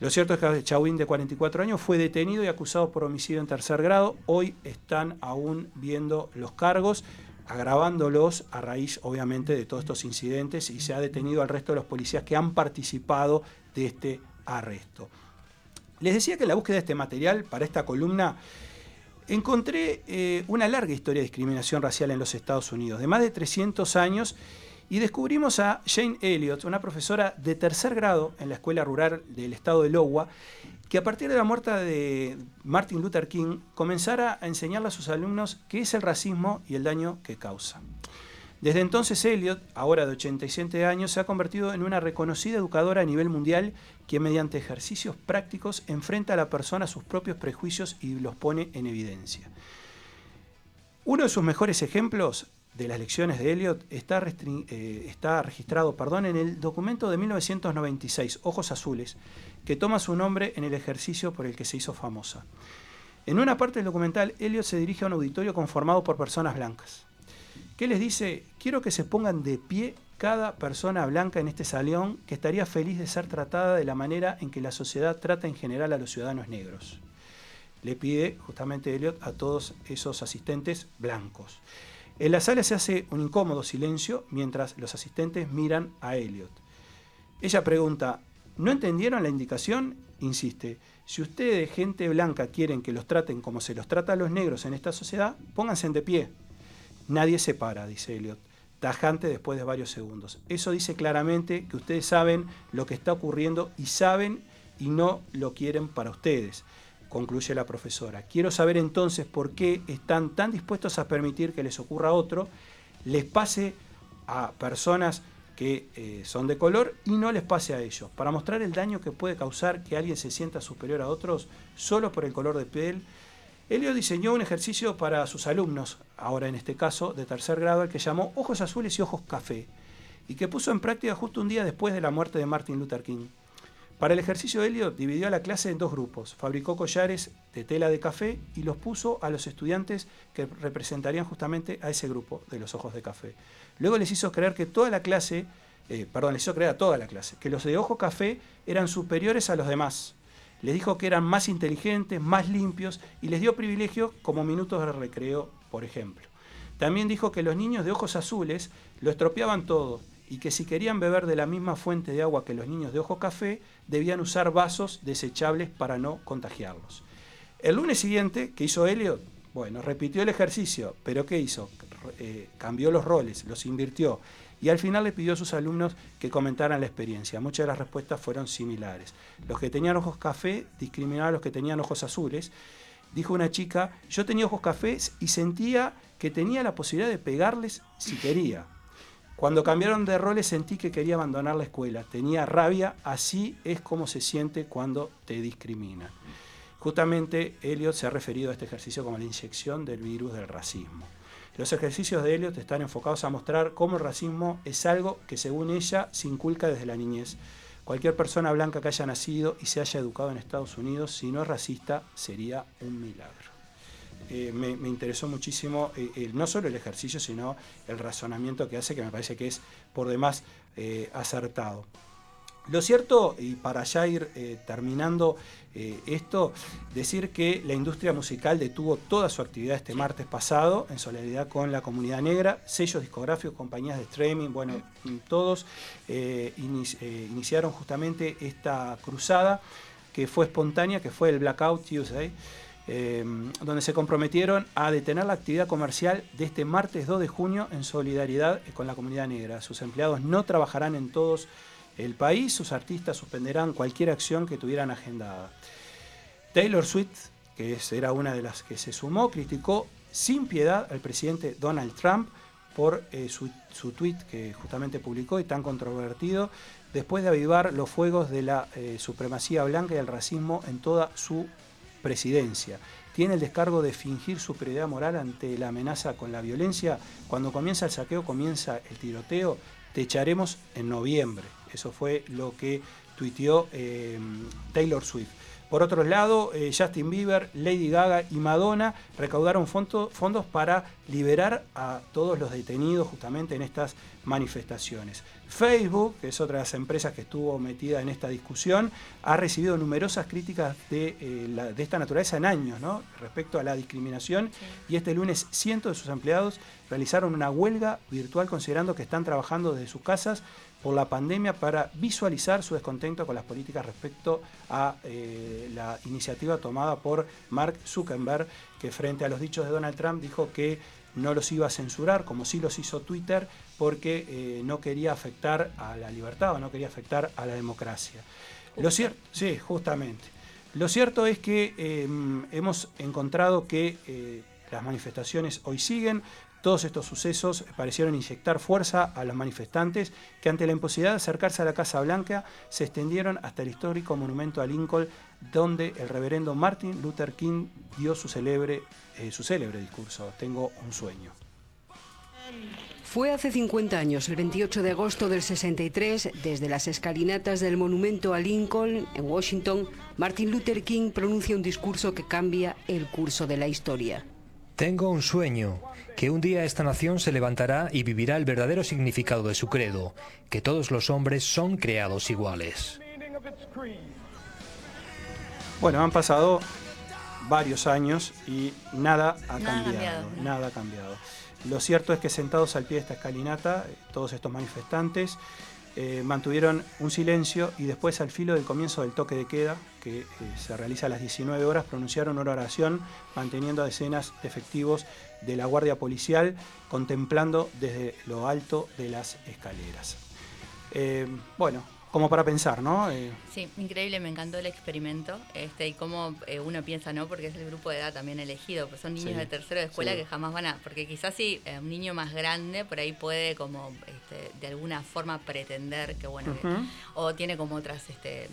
Lo cierto es que Chauvin, de 44 años, fue detenido y acusado por homicidio en tercer grado. Hoy están aún viendo los cargos, agravándolos a raíz, obviamente, de todos estos incidentes y se ha detenido al resto de los policías que han participado de este arresto. Les decía que en la búsqueda de este material para esta columna encontré eh, una larga historia de discriminación racial en los Estados Unidos, de más de 300 años, y descubrimos a Jane Elliott, una profesora de tercer grado en la escuela rural del estado de Iowa, que a partir de la muerte de Martin Luther King comenzara a enseñarle a sus alumnos qué es el racismo y el daño que causa. Desde entonces Elliot, ahora de 87 años, se ha convertido en una reconocida educadora a nivel mundial que mediante ejercicios prácticos enfrenta a la persona a sus propios prejuicios y los pone en evidencia. Uno de sus mejores ejemplos de las lecciones de restri- eh, está registrado perdón, en el documento de 1996, Ojos Azules, que toma su nombre en el ejercicio por el que se hizo famosa. En una parte del documental, Elliot se dirige a un auditorio conformado por personas blancas. ¿Qué les dice? Quiero que se pongan de pie cada persona blanca en este salón que estaría feliz de ser tratada de la manera en que la sociedad trata en general a los ciudadanos negros. Le pide justamente Elliot a todos esos asistentes blancos. En la sala se hace un incómodo silencio mientras los asistentes miran a Elliot. Ella pregunta, ¿no entendieron la indicación? Insiste, si ustedes, gente blanca, quieren que los traten como se los trata a los negros en esta sociedad, pónganse de pie. Nadie se para, dice Elliot, tajante después de varios segundos. Eso dice claramente que ustedes saben lo que está ocurriendo y saben y no lo quieren para ustedes, concluye la profesora. Quiero saber entonces por qué están tan dispuestos a permitir que les ocurra a otro, les pase a personas que eh, son de color y no les pase a ellos, para mostrar el daño que puede causar que alguien se sienta superior a otros solo por el color de piel. Elio diseñó un ejercicio para sus alumnos, ahora en este caso de tercer grado, al que llamó Ojos Azules y Ojos Café, y que puso en práctica justo un día después de la muerte de Martin Luther King. Para el ejercicio, Elliot dividió a la clase en dos grupos. Fabricó collares de tela de café y los puso a los estudiantes que representarían justamente a ese grupo de los ojos de café. Luego les hizo creer que toda la clase, eh, perdón, les hizo creer a toda la clase, que los de ojo café eran superiores a los demás. Les dijo que eran más inteligentes, más limpios y les dio privilegios como minutos de recreo, por ejemplo. También dijo que los niños de ojos azules lo estropeaban todo y que si querían beber de la misma fuente de agua que los niños de ojo café, debían usar vasos desechables para no contagiarlos. El lunes siguiente, ¿qué hizo Elliot? Bueno, repitió el ejercicio, pero ¿qué hizo? Eh, cambió los roles, los invirtió y al final le pidió a sus alumnos que comentaran la experiencia. Muchas de las respuestas fueron similares. Los que tenían ojos café discriminaban a los que tenían ojos azules. Dijo una chica, yo tenía ojos cafés y sentía que tenía la posibilidad de pegarles si quería. Cuando cambiaron de roles sentí que quería abandonar la escuela. Tenía rabia, así es como se siente cuando te discriminan. Justamente Elliot se ha referido a este ejercicio como la inyección del virus del racismo. Los ejercicios de Elliot están enfocados a mostrar cómo el racismo es algo que según ella se inculca desde la niñez. Cualquier persona blanca que haya nacido y se haya educado en Estados Unidos, si no es racista, sería un milagro. Eh, me, me interesó muchísimo eh, el- no solo el ejercicio, sino el razonamiento que hace, que me parece que es por demás eh, acertado. Lo cierto, y para ya ir terminando esto, decir que la industria musical detuvo toda su actividad este martes pasado en solidaridad con la comunidad negra, sellos discográficos, compañías de streaming, bueno, todos inici- iniciaron justamente esta cruzada que fue espontánea, que fue el Blackout Tuesday, eh, donde se comprometieron a detener la actividad comercial de este martes 2 de junio en solidaridad con la comunidad negra. Sus empleados no trabajarán en todos el país, sus artistas suspenderán cualquier acción que tuvieran agendada. Taylor Swift, que era una de las que se sumó, criticó sin piedad al presidente Donald Trump por eh, su, su tweet que justamente publicó y tan controvertido, después de avivar los fuegos de la eh, supremacía blanca y el racismo en toda su presidencia. Tiene el descargo de fingir superioridad moral ante la amenaza con la violencia. Cuando comienza el saqueo, comienza el tiroteo. Te echaremos en noviembre. Eso fue lo que tuiteó eh, Taylor Swift. Por otro lado, eh, Justin Bieber, Lady Gaga y Madonna recaudaron fondo- fondos para liberar a todos los detenidos justamente en estas manifestaciones. Facebook, que es otra de las empresas que estuvo metida en esta discusión, ha recibido numerosas críticas de, eh, la- de esta naturaleza en años ¿no? respecto a la discriminación y este lunes cientos de sus empleados realizaron una huelga virtual considerando que están trabajando desde sus casas por la pandemia para visualizar su descontento con las políticas respecto a eh, la iniciativa tomada por Mark Zuckerberg, que frente a los dichos de Donald Trump dijo que no los iba a censurar, como sí los hizo Twitter, porque eh, no quería afectar a la libertad o no quería afectar a la democracia. Lo cierto, sí, justamente. Lo cierto es que eh, hemos encontrado que eh, las manifestaciones hoy siguen. Todos estos sucesos parecieron inyectar fuerza a los manifestantes que ante la imposibilidad de acercarse a la Casa Blanca se extendieron hasta el histórico monumento a Lincoln donde el reverendo Martin Luther King dio su célebre, eh, su célebre discurso, Tengo un sueño. Fue hace 50 años, el 28 de agosto del 63, desde las escalinatas del monumento a Lincoln, en Washington, Martin Luther King pronuncia un discurso que cambia el curso de la historia. Tengo un sueño, que un día esta nación se levantará y vivirá el verdadero significado de su credo, que todos los hombres son creados iguales. Bueno, han pasado varios años y nada ha Nada ha cambiado, nada ha cambiado. Lo cierto es que sentados al pie de esta escalinata, eh, todos estos manifestantes eh, mantuvieron un silencio y después al filo del comienzo del toque de queda, que eh, se realiza a las 19 horas, pronunciaron una oración manteniendo a decenas de efectivos de la Guardia Policial contemplando desde lo alto de las escaleras. Bueno, como para pensar, ¿no? Eh, Sí, increíble, me encantó el experimento este, y cómo eh, uno piensa, ¿no? Porque es el grupo de edad también elegido, pues son niños Sí, de tercero de escuela sí. que jamás van a, porque quizás si eh, un niño más grande por ahí puede como este, de alguna forma pretender que bueno, que- o tiene como otras este,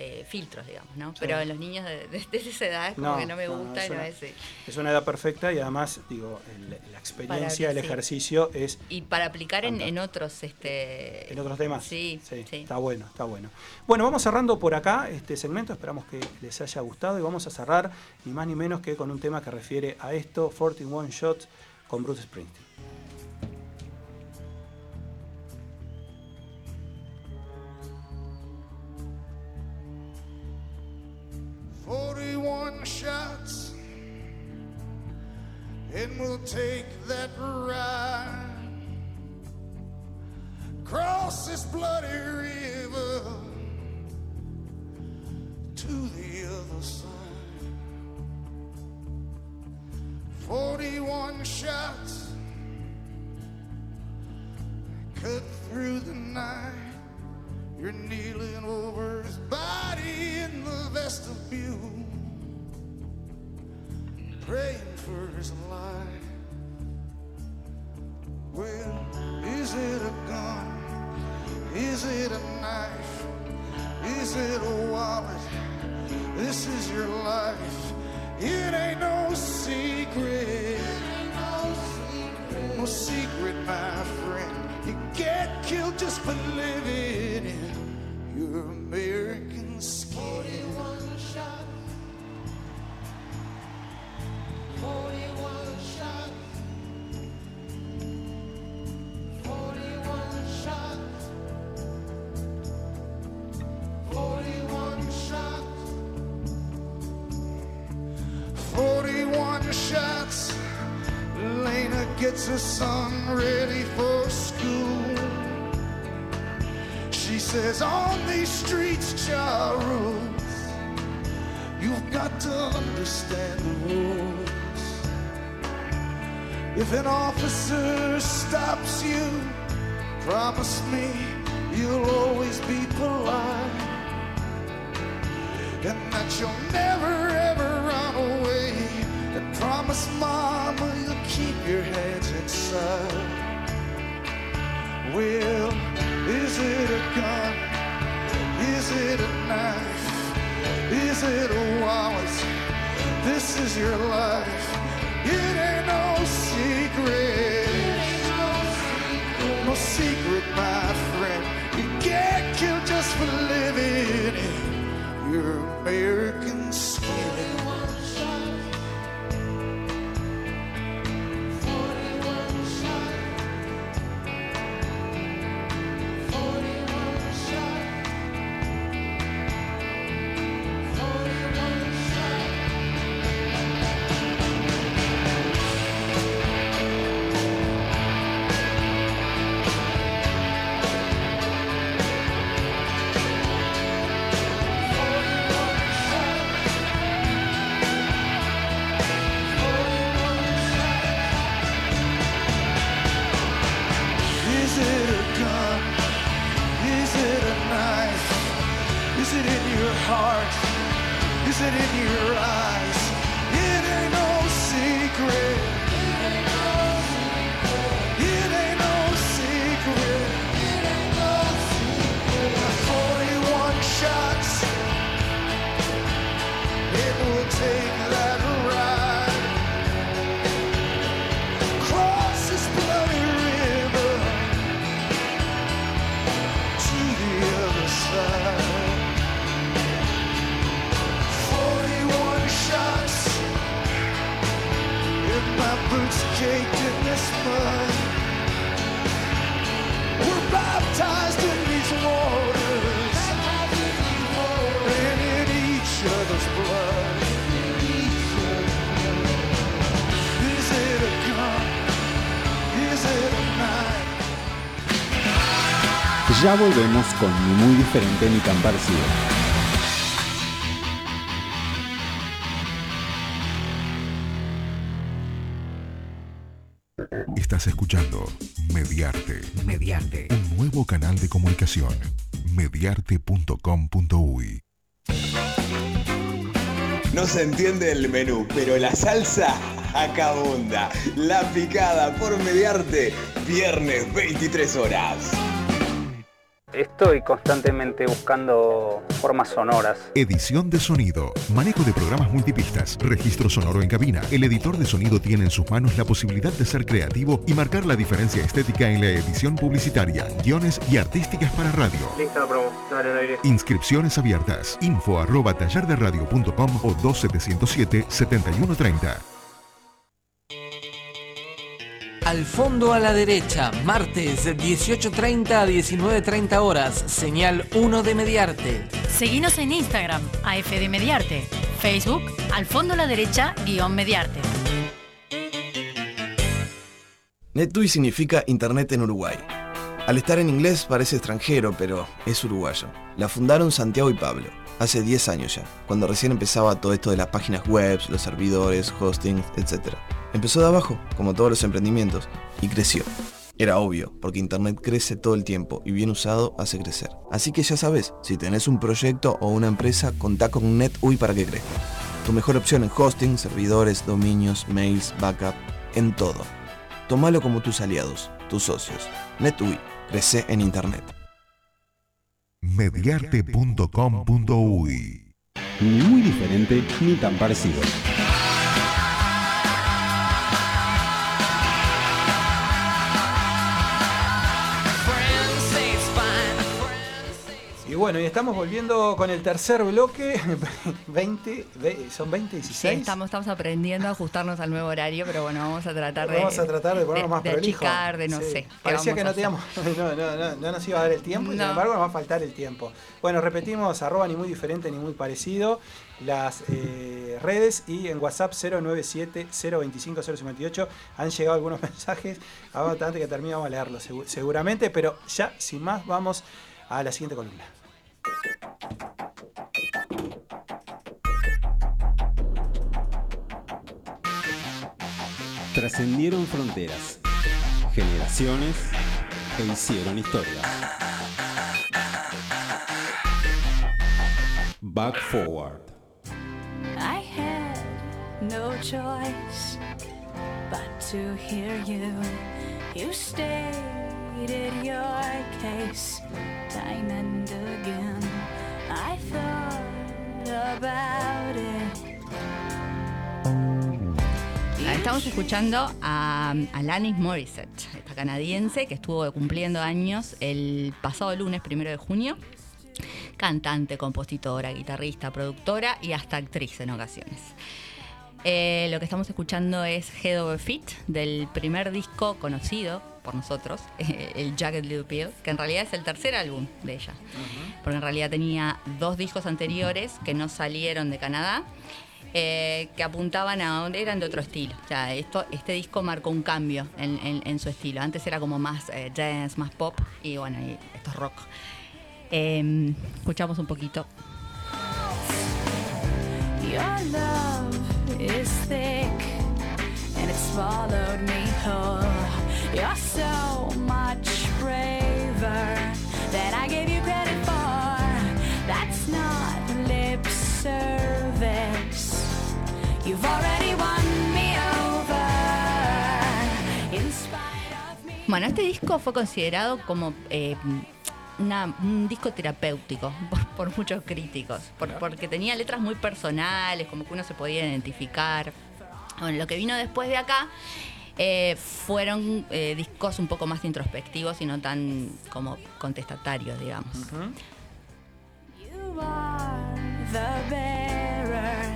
eh, filtros, digamos, ¿no? Sí. Pero en los niños de, de- de esa edad es como que no me gusta y no una, es... sí. es una edad perfecta y además, digo, el- la experiencia, el sí. ejercicio es Y para aplicar en, en otros este en otros temas. Sí, sí, sí. Está bueno, está bueno. Bueno, vamos cerrando por acá este segmento. Esperamos que les haya gustado y vamos a cerrar ni más ni menos que con un tema que refiere a esto, 41 Shots con Bruce Springsteen. Ya volvemos con Ni muy diferente ni tan parecido. Estás escuchando Mediarte. Mediarte. Un nuevo canal de comunicación. Mediarte.com.uy. No se entiende el menú, pero la salsa acá abunda. La picada por mediarte, viernes 23 horas. Estoy constantemente buscando formas sonoras. Edición de sonido, manejo de programas multipistas, registro sonoro en cabina. El editor de sonido tiene en sus manos la posibilidad de ser creativo y marcar la diferencia estética en la edición publicitaria, guiones y artísticas para radio. Lista promo. Dale al aire. Inscripciones abiertas. Info arroba tallarderadio.com o 2707 7130. Al fondo a la derecha, martes 18.30 a 19.30 horas, señal 1 de Mediarte. Seguinos en Instagram, AFD Mediarte. Facebook, al fondo a la derecha, guion Mediarte. NetUI significa Internet en Uruguay. Al estar en inglés parece extranjero, pero es uruguayo. La fundaron Santiago y Pablo, hace 10 años ya, cuando recién empezaba todo esto de las páginas web, los servidores, hosting, etc. Empezó de abajo, como todos los emprendimientos, y creció. Era obvio, porque Internet crece todo el tiempo y bien usado hace crecer. Así que ya sabes, si tenés un proyecto o una empresa, contá con NetUI para que crezca. Tu mejor opción en hosting, servidores, dominios, mails, backup, en todo. Tómalo como tus aliados, tus socios. NetUI, crece en Internet. Mediarte.com.uy. Ni muy diferente ni tan parecido. Bueno, y estamos volviendo con el tercer bloque. 20, ve- son 20, Sí, 16. estamos, estamos aprendiendo a ajustarnos al nuevo horario, pero bueno, vamos a tratar de. Vamos a tratar de ponerlo más de prolijo. achicar, de no Sí. sé. Parecía que no, teníamos, no, no, no, no nos iba a dar el tiempo y sin embargo nos va a faltar el tiempo. Bueno, repetimos, arroba ni muy diferente ni muy parecido, las eh, redes y en WhatsApp 097-025-058 han llegado algunos mensajes. Ahora, antes que termine vamos a leerlos segu- seguramente, pero ya sin más vamos a la siguiente columna. Trascendieron fronteras, generaciones e hicieron historia. Back Forward. I had no choice but to hear you. You Estamos escuchando a Alanis Morissette, esta canadiense que estuvo cumpliendo años el pasado lunes, primero de junio. Cantante, compositora, guitarrista, productora y hasta actriz en ocasiones. Eh, lo que estamos escuchando es Head Over Feet del primer disco conocido por nosotros, el Jagged Little Pill, que en realidad es el tercer álbum de ella. Porque en realidad tenía dos discos anteriores que no salieron de Canadá eh, que apuntaban a donde eran de otro estilo. O sea, esto, este disco marcó un cambio en, en- en su estilo. Antes era como más eh, dance, más pop, y bueno, y esto es rock. Eh, escuchamos un poquito. Your love is thick and it's swallowed me whole. You're so much braver than I gave you credit for. That's not lip service. You've already won me over. In spite of me. Bueno, este disco fue considerado como eh, una- un disco terapéutico por, por muchos críticos, por- porque tenía letras muy personales, como que uno se podía identificar. Bueno, lo que vino después de acá eh, fueron eh, discos un poco más introspectivos y no tan como contestatarios, digamos. You are the bearer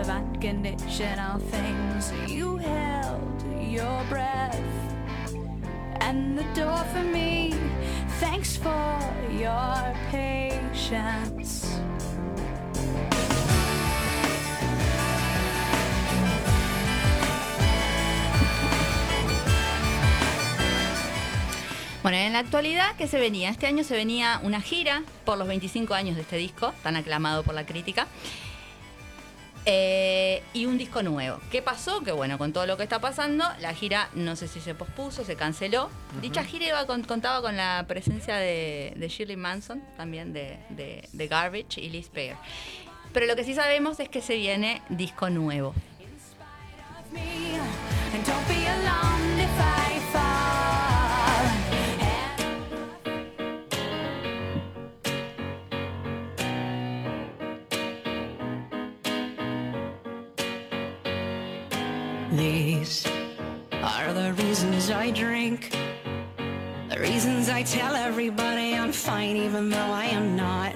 of unconditional things. You held your breath and the door for me. Thanks for your patience. Bueno, en la actualidad, ¿qué se venía? Este año se venía una gira por los 25 años de este disco, tan aclamado por la crítica. Eh, y un disco nuevo. ¿Qué pasó? Que bueno, con todo lo que está pasando, la gira no sé si se pospuso, se canceló. Dicha gira iba con- contaba con la presencia de, de Shirley Manson, también de, de- de Garbage y Liz Pear. Pero lo que sí sabemos es que se viene disco nuevo. These are the reasons I drink. The reasons I tell everybody I'm fine even though I am not.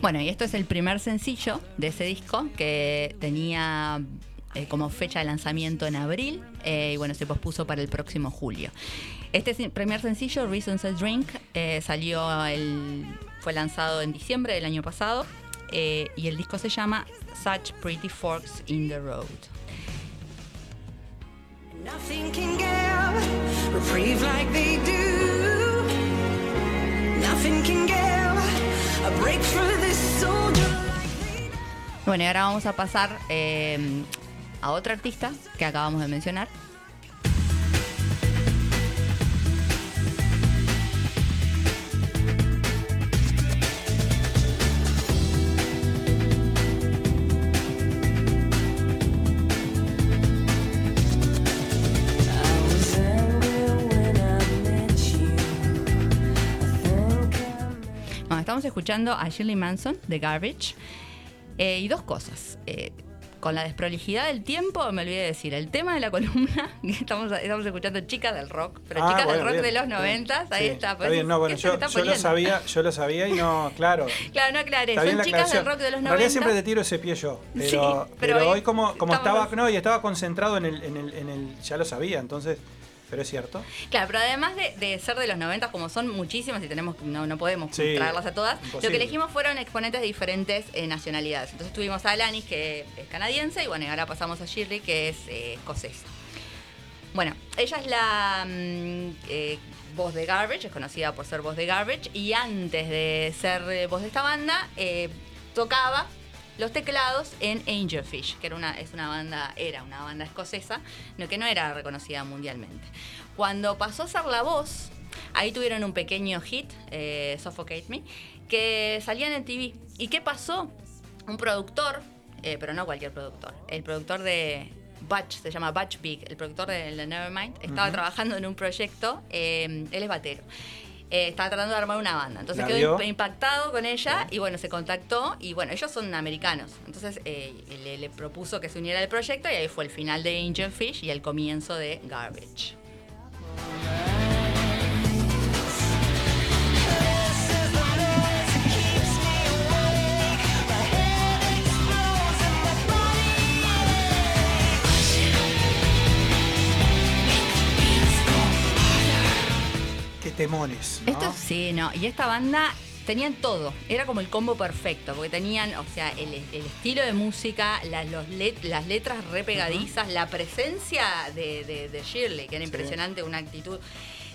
Bueno, y esto es el primer sencillo de ese disco que tenía eh, como fecha de lanzamiento en abril eh, y bueno, se pospuso para el próximo julio. Este primer sencillo, Reasons I Drink, eh, salió el, fue lanzado en diciembre del año pasado eh, y el disco se llama Such Pretty Forks in the Road. Nothing can give reprieve like they do. Nothing can give a break for this soldier. Bueno, y ahora vamos a pasar eh, a otra artista que acabamos de mencionar. Estamos escuchando a Shirley Manson de Garbage. Eh, y dos cosas. Eh, con la desprolijidad del tiempo, me olvidé de decir, el tema de la columna, que estamos, estamos escuchando Chicas del Rock, pero Ah, Chicas bueno, del Rock bien, de los. 90, ahí Sí, está. Está pues, bien, no, bueno, ¿qué se me yo, yo lo sabía, yo lo sabía y no, claro. Claro, no aclaré, Está son Chicas del. Rock de los En realidad 90. siempre te tiro ese pie yo, pero, Sí, pero, pero hoy hoy como, como estaba, no, y estaba concentrado en el, en el, en el, ya lo sabía, entonces, pero es cierto. Claro, pero además de, de ser de los 90, como son muchísimas y tenemos no, no podemos Sí, traerlas a todas, lo que elegimos fueron exponentes de diferentes eh, nacionalidades. Entonces tuvimos a Alanis, que es canadiense, y bueno, y ahora pasamos a Shirley, que es eh, escocesa. Bueno, ella es la mm, eh, voz de Garbage, es conocida por ser voz de Garbage, y antes de ser eh, voz de esta banda, eh, tocaba los teclados en Angelfish, que era una, es una banda, era una banda escocesa, no, que no era reconocida mundialmente. Cuando pasó a ser la voz, ahí tuvieron un pequeño hit, eh, Suffocate Me, que salía en el TV. ¿Y qué pasó? Un productor, eh, pero no cualquier productor, el productor de Batch, se llama Batch Big, el productor de la Nevermind, estaba trabajando en un proyecto, eh, él es batero. Eh, estaba tratando de armar una banda. Entonces La quedó vio. impactado con ella y bueno, se contactó y bueno, ellos son americanos. Entonces eh, le, le propuso que se uniera al proyecto y ahí fue el final de Angel Fish y el comienzo de Garbage. Temones. ¿no? Esto sí, no. Y esta banda tenían todo. Era como el combo perfecto. Porque tenían, o sea, el, el estilo de música, la- los let- las letras re pegadizas, la presencia de, de- de Shirley, que era impresionante, una actitud.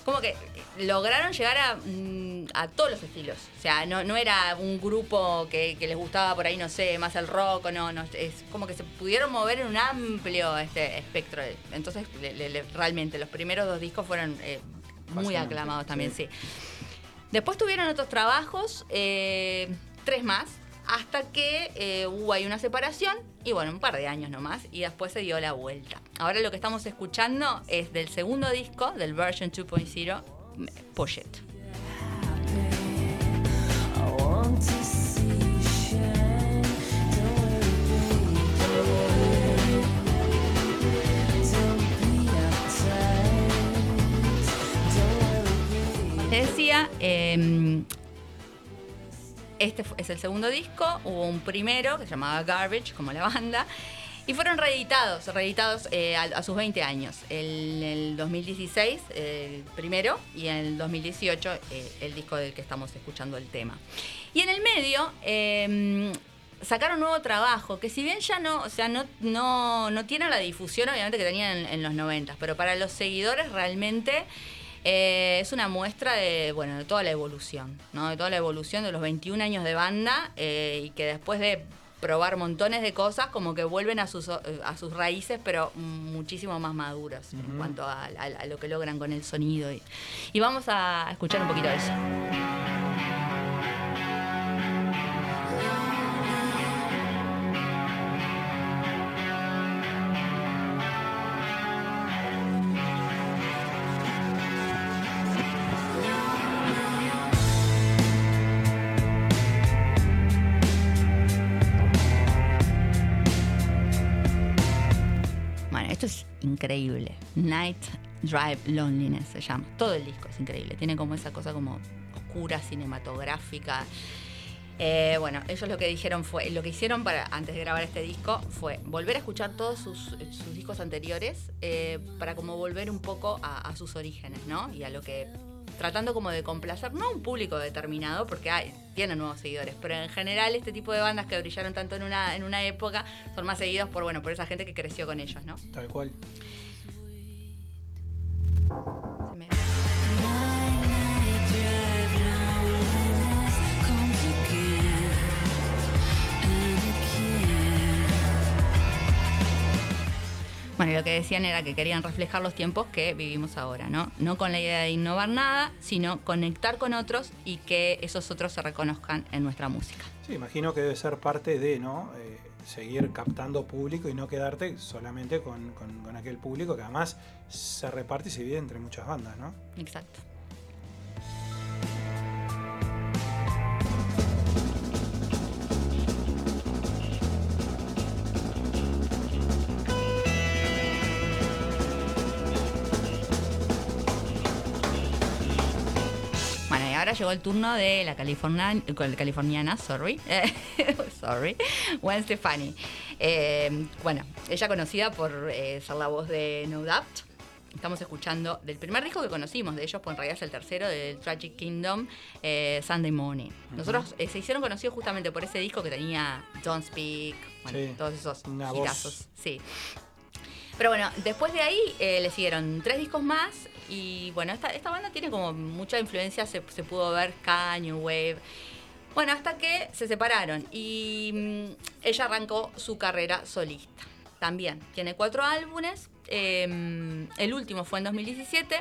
Como que lograron llegar a, mm, a todos los estilos. O sea, no, no era un grupo que, que les gustaba por ahí, no sé, más el rock o no, no. Es como que se pudieron mover en un amplio este espectro. Entonces, le- le- le- realmente, los primeros dos discos fueron eh, muy aclamados también, sí. sí. Después tuvieron otros trabajos, eh, tres más, hasta que eh, hubo ahí una separación y bueno, un par de años nomás, y después se dio la vuelta. Ahora lo que estamos escuchando es del segundo disco, del version 2.0, Push decía, eh, este es el segundo disco, hubo un primero que se llamaba Garbage, como la banda, y fueron reeditados, reeditados eh, a, sus 20 años. En el 2016 el primero y en el 2018 eh, el disco del que estamos escuchando el tema. Y en el medio eh, sacaron nuevo trabajo, que si bien ya no, o sea, no, no, no tiene la difusión obviamente que tenían en, en los 90, pero para los seguidores realmente eh, es una muestra de, bueno, de toda la evolución, ¿no? De toda la evolución de los 21 años de banda eh, y que después de probar montones de cosas, como que vuelven a sus, a sus raíces, pero muchísimo más maduras en cuanto a, a- a lo que logran con el sonido. Y, y vamos a escuchar un poquito de eso. Increíble. Night Drive Loneliness se llama. Todo el disco es increíble. Tiene como esa cosa como oscura, cinematográfica. Eh, bueno, ellos lo que dijeron fue, lo que hicieron para antes de grabar este disco fue volver a escuchar todos sus, discos anteriores eh, para como volver un poco a, a sus orígenes, ¿no? Y a lo que tratando como de complacer, no a un público determinado, porque hay, tienen nuevos seguidores, pero en general este tipo de bandas que brillaron tanto en una, en una época son más seguidos por, bueno, por esa gente que creció con ellos, ¿no? Tal cual. Bueno, y lo que decían era que querían reflejar los tiempos que vivimos ahora, ¿no? No con la idea de innovar nada, sino conectar con otros y que esos otros se reconozcan en nuestra música. Sí, imagino que debe ser parte de, ¿no? Eh, seguir captando público y no quedarte solamente con, con- aquel público que además se reparte y se divide entre muchas bandas, ¿no? Exacto. Ahora llegó el turno de la california- californiana, sorry, sorry, Gwen Stefani. Eh, bueno, ella conocida por eh, ser la voz de No Doubt. Estamos escuchando del primer disco que conocimos de ellos, pues en realidad es el tercero, del Tragic Kingdom, eh, Sunday Morning. Nosotros eh, se hicieron conocidos justamente por ese disco que tenía Don't Speak, bueno, Sí, todos esos una voz. Sí. Pero bueno, después de ahí eh, le siguieron tres discos más y bueno, esta, esta banda tiene como mucha influencia, se, se pudo ver ska, New Wave. Bueno, hasta que se separaron y mm, ella arrancó su carrera solista. También tiene cuatro álbumes. eh, el último fue en 2017,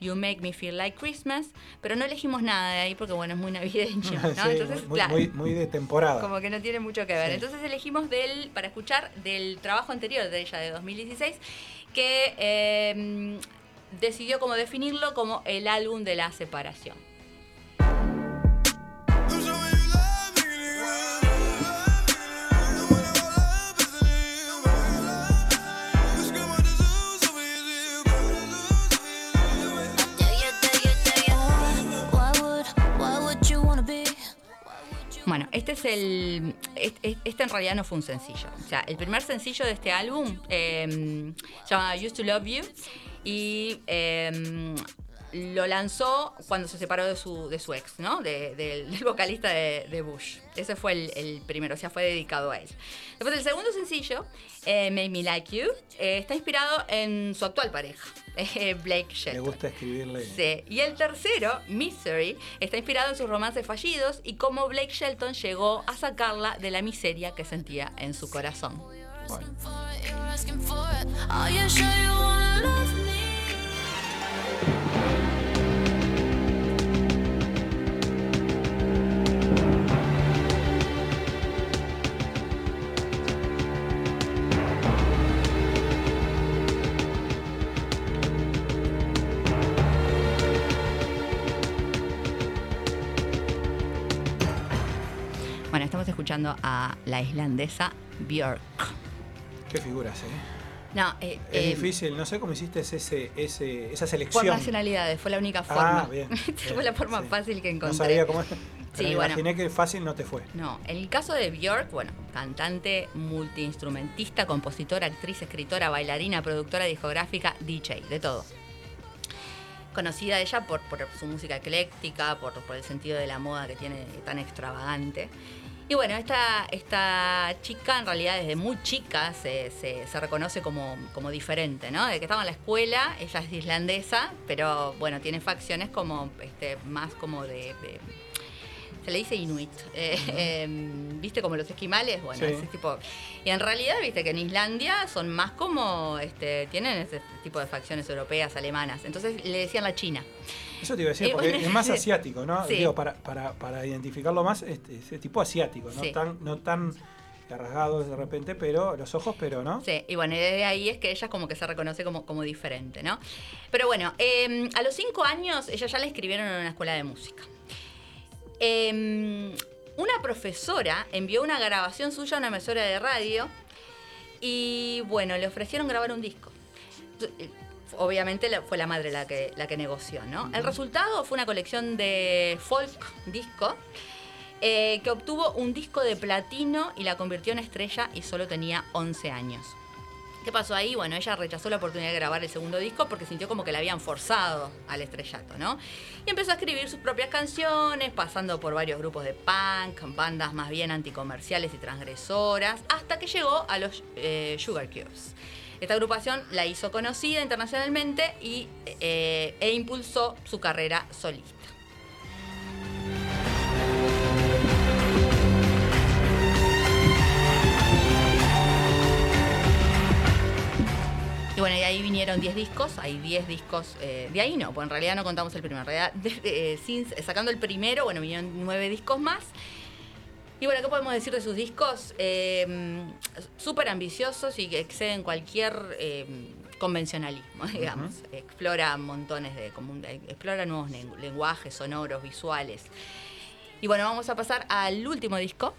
You Make Me Feel Like Christmas, pero no elegimos nada de ahí porque bueno, es muy navideño. ¿no? Sí, Entonces, muy, claro, muy, muy de temporada. como que no tiene mucho que ver. Sí. Entonces elegimos del, para escuchar del trabajo anterior de ella de 2016, que eh, decidió como definirlo como el álbum de la separación. Bueno, este es el. Este, este en realidad no fue un sencillo. O sea, el primer sencillo de este álbum eh, se llama Used to Love You y eh, lo lanzó cuando se separó de su, de su ex, ¿no? De- del, del vocalista de, de Bush. Ese fue el, el primero, o sea, fue dedicado a él. Después, el segundo sencillo, eh, Make Me Like You, eh, está inspirado en su actual pareja, eh, Blake Me Shelton. gusta escribirle. Sí. Y el tercero, Misery, está inspirado en sus romances fallidos y cómo Blake Shelton llegó a sacarla de la miseria que sentía en su corazón. You're Bueno, estamos escuchando a la islandesa Björk. Qué figuras, ¿eh? No, eh, Es eh, difícil, no sé cómo hiciste ese, ese, esa por selección. nacionalidades, fue la única forma. Ah, bien. fue la forma fácil que No encontré. sabía cómo Pero Sí, me bueno. imaginé que fácil no te fue. No, en el caso de Björk, bueno, cantante, multiinstrumentista, compositora, actriz, escritora, bailarina, productora discográfica, DJ, de todo. Conocida ella por, por su música ecléctica, por, por el sentido de la moda que tiene tan extravagante. Y bueno, esta, esta chica en realidad desde muy chica se, se- reconoce como, como diferente, ¿no? De que estaba en la escuela, ella es islandesa, pero bueno, tiene facciones como este, más como de- se le dice inuit, eh, em, viste como los esquimales, bueno, Sí. ese tipo. Y en realidad, viste que en Islandia son más como, este, tienen ese tipo de facciones europeas, alemanas. Entonces le decían la China. Eso te iba a decir, Eh, porque bueno, es más asiático, ¿no? Sí. Digo, para, para, para identificarlo más, este, ese tipo asiático, no Sí. tan, no tan rasgados de repente, pero los ojos, pero, ¿no? Sí, y bueno, y desde ahí es que ella como que se reconoce como, como diferente, ¿no? Pero bueno, eh, a los cinco años ella ya la escribieron en una escuela de música. Eh, una profesora envió una grabación suya a una emisora de radio y bueno, le ofrecieron grabar un disco. Obviamente la- fue la madre la que, la que negoció, ¿no? El resultado fue una colección de folk disco eh, que obtuvo un disco de platino y la convirtió en estrella y solo tenía 11 años. ¿Qué pasó ahí? Bueno, ella rechazó la oportunidad de grabar el segundo disco porque sintió como que la habían forzado al estrellato, ¿no? Y empezó a escribir sus propias canciones, pasando por varios grupos de punk, bandas más bien anticomerciales y transgresoras, hasta que llegó a los eh, Sugar Cubes. Esta agrupación la hizo conocida internacionalmente y, eh, e impulsó su carrera solista. Y bueno, y ahí vinieron 10 discos, hay 10 discos, eh, de ahí no, pues en realidad no contamos el primero, en realidad de- eh, sin- sacando el primero, bueno, vinieron 9 discos más. Y bueno, ¿qué podemos decir de sus discos? Eh, Súper ambiciosos y que exceden cualquier eh, convencionalismo, digamos. Explora montones de, como un- explora nuevos len- lenguajes sonoros, visuales. Y bueno, vamos a pasar al último disco.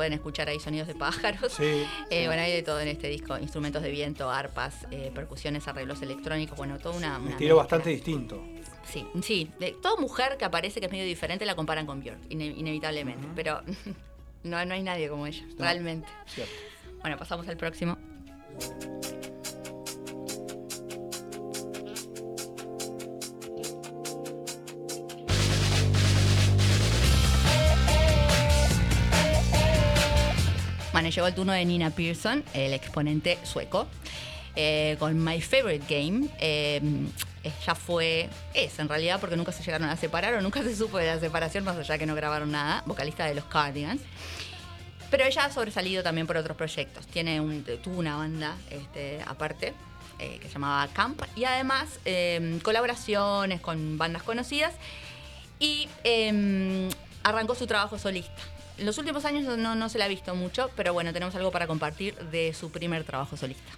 Pueden escuchar ahí sonidos de pájaros. Sí, Eh, Bueno, hay de todo en este disco. Instrumentos de viento, arpas, eh, percusiones, arreglos electrónicos. Bueno, toda una... Un estilo bastante distinto. Sí, sí. De, toda mujer que aparece que es medio diferente la comparan con Björk, ine- inevitablemente. Pero no, no hay nadie como ella, No, realmente. cierto. Bueno, pasamos al próximo. Bueno, llegó el turno de Nina Pearson, el exponente sueco, eh, con My Favorite Game. Eh, ella fue, es en realidad, porque nunca se llegaron a separar o nunca se supo de la separación, más allá que no grabaron nada, vocalista de los Cardigans. Pero ella ha sobresalido también por otros proyectos. Tiene un, tuvo una banda este, aparte eh, que se llamaba Camp y además eh, colaboraciones con bandas conocidas y eh, arrancó su trabajo solista. En los últimos años no- no, se la ha visto mucho, pero bueno, tenemos algo para compartir de su primer trabajo solista.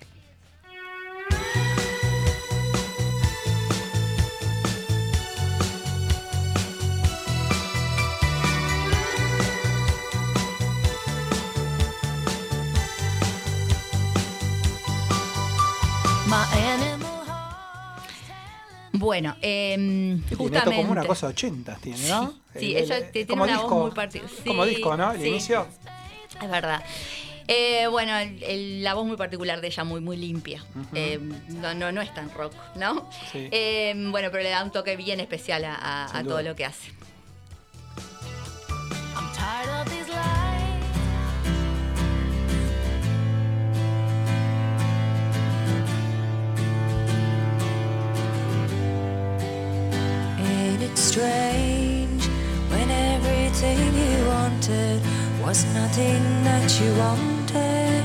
Bueno, eh, justamente... como una cosa 80, tiene, ¿no? Sí, El- ella el- tiene como una disco, voz muy particular. Como disco, ¿no? El inicio. Es verdad. Eh, bueno, el- la voz muy particular de ella, muy, muy limpia. Eh, no, no, no es tan rock, ¿no? Sí. Eh, bueno, pero le da un toque bien especial a, a- a todo lo que hace. Strange when everything you wanted was nothing that you wanted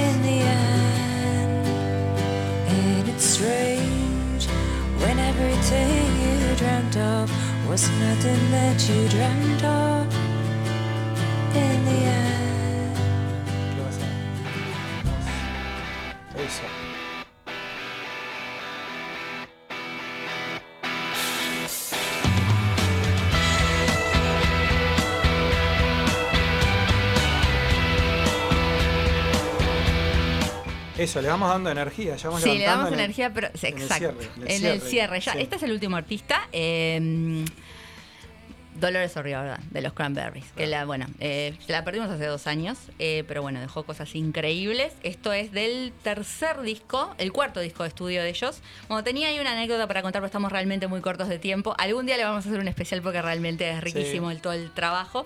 in the end? Ain't it strange when everything you dreamt of was nothing that you dreamt of in the end? ¿Qué vas Eso. Le vamos dando energía. Ya vamos Sí, le damos el- energía, pero en el exacto. cierre, en el En el cierre, cierre, ya. sí. Este es el último artista. eh, Dolores O'Riordan, de los Cranberries. Que la, bueno, eh, la perdimos hace dos años, eh, pero bueno, dejó cosas increíbles. Esto es del tercer disco, el cuarto disco de estudio de ellos. Bueno, tenía ahí una anécdota para contar, pero estamos realmente muy cortos de tiempo. Algún día le vamos a hacer un especial porque realmente es riquísimo Sí. el, todo el trabajo.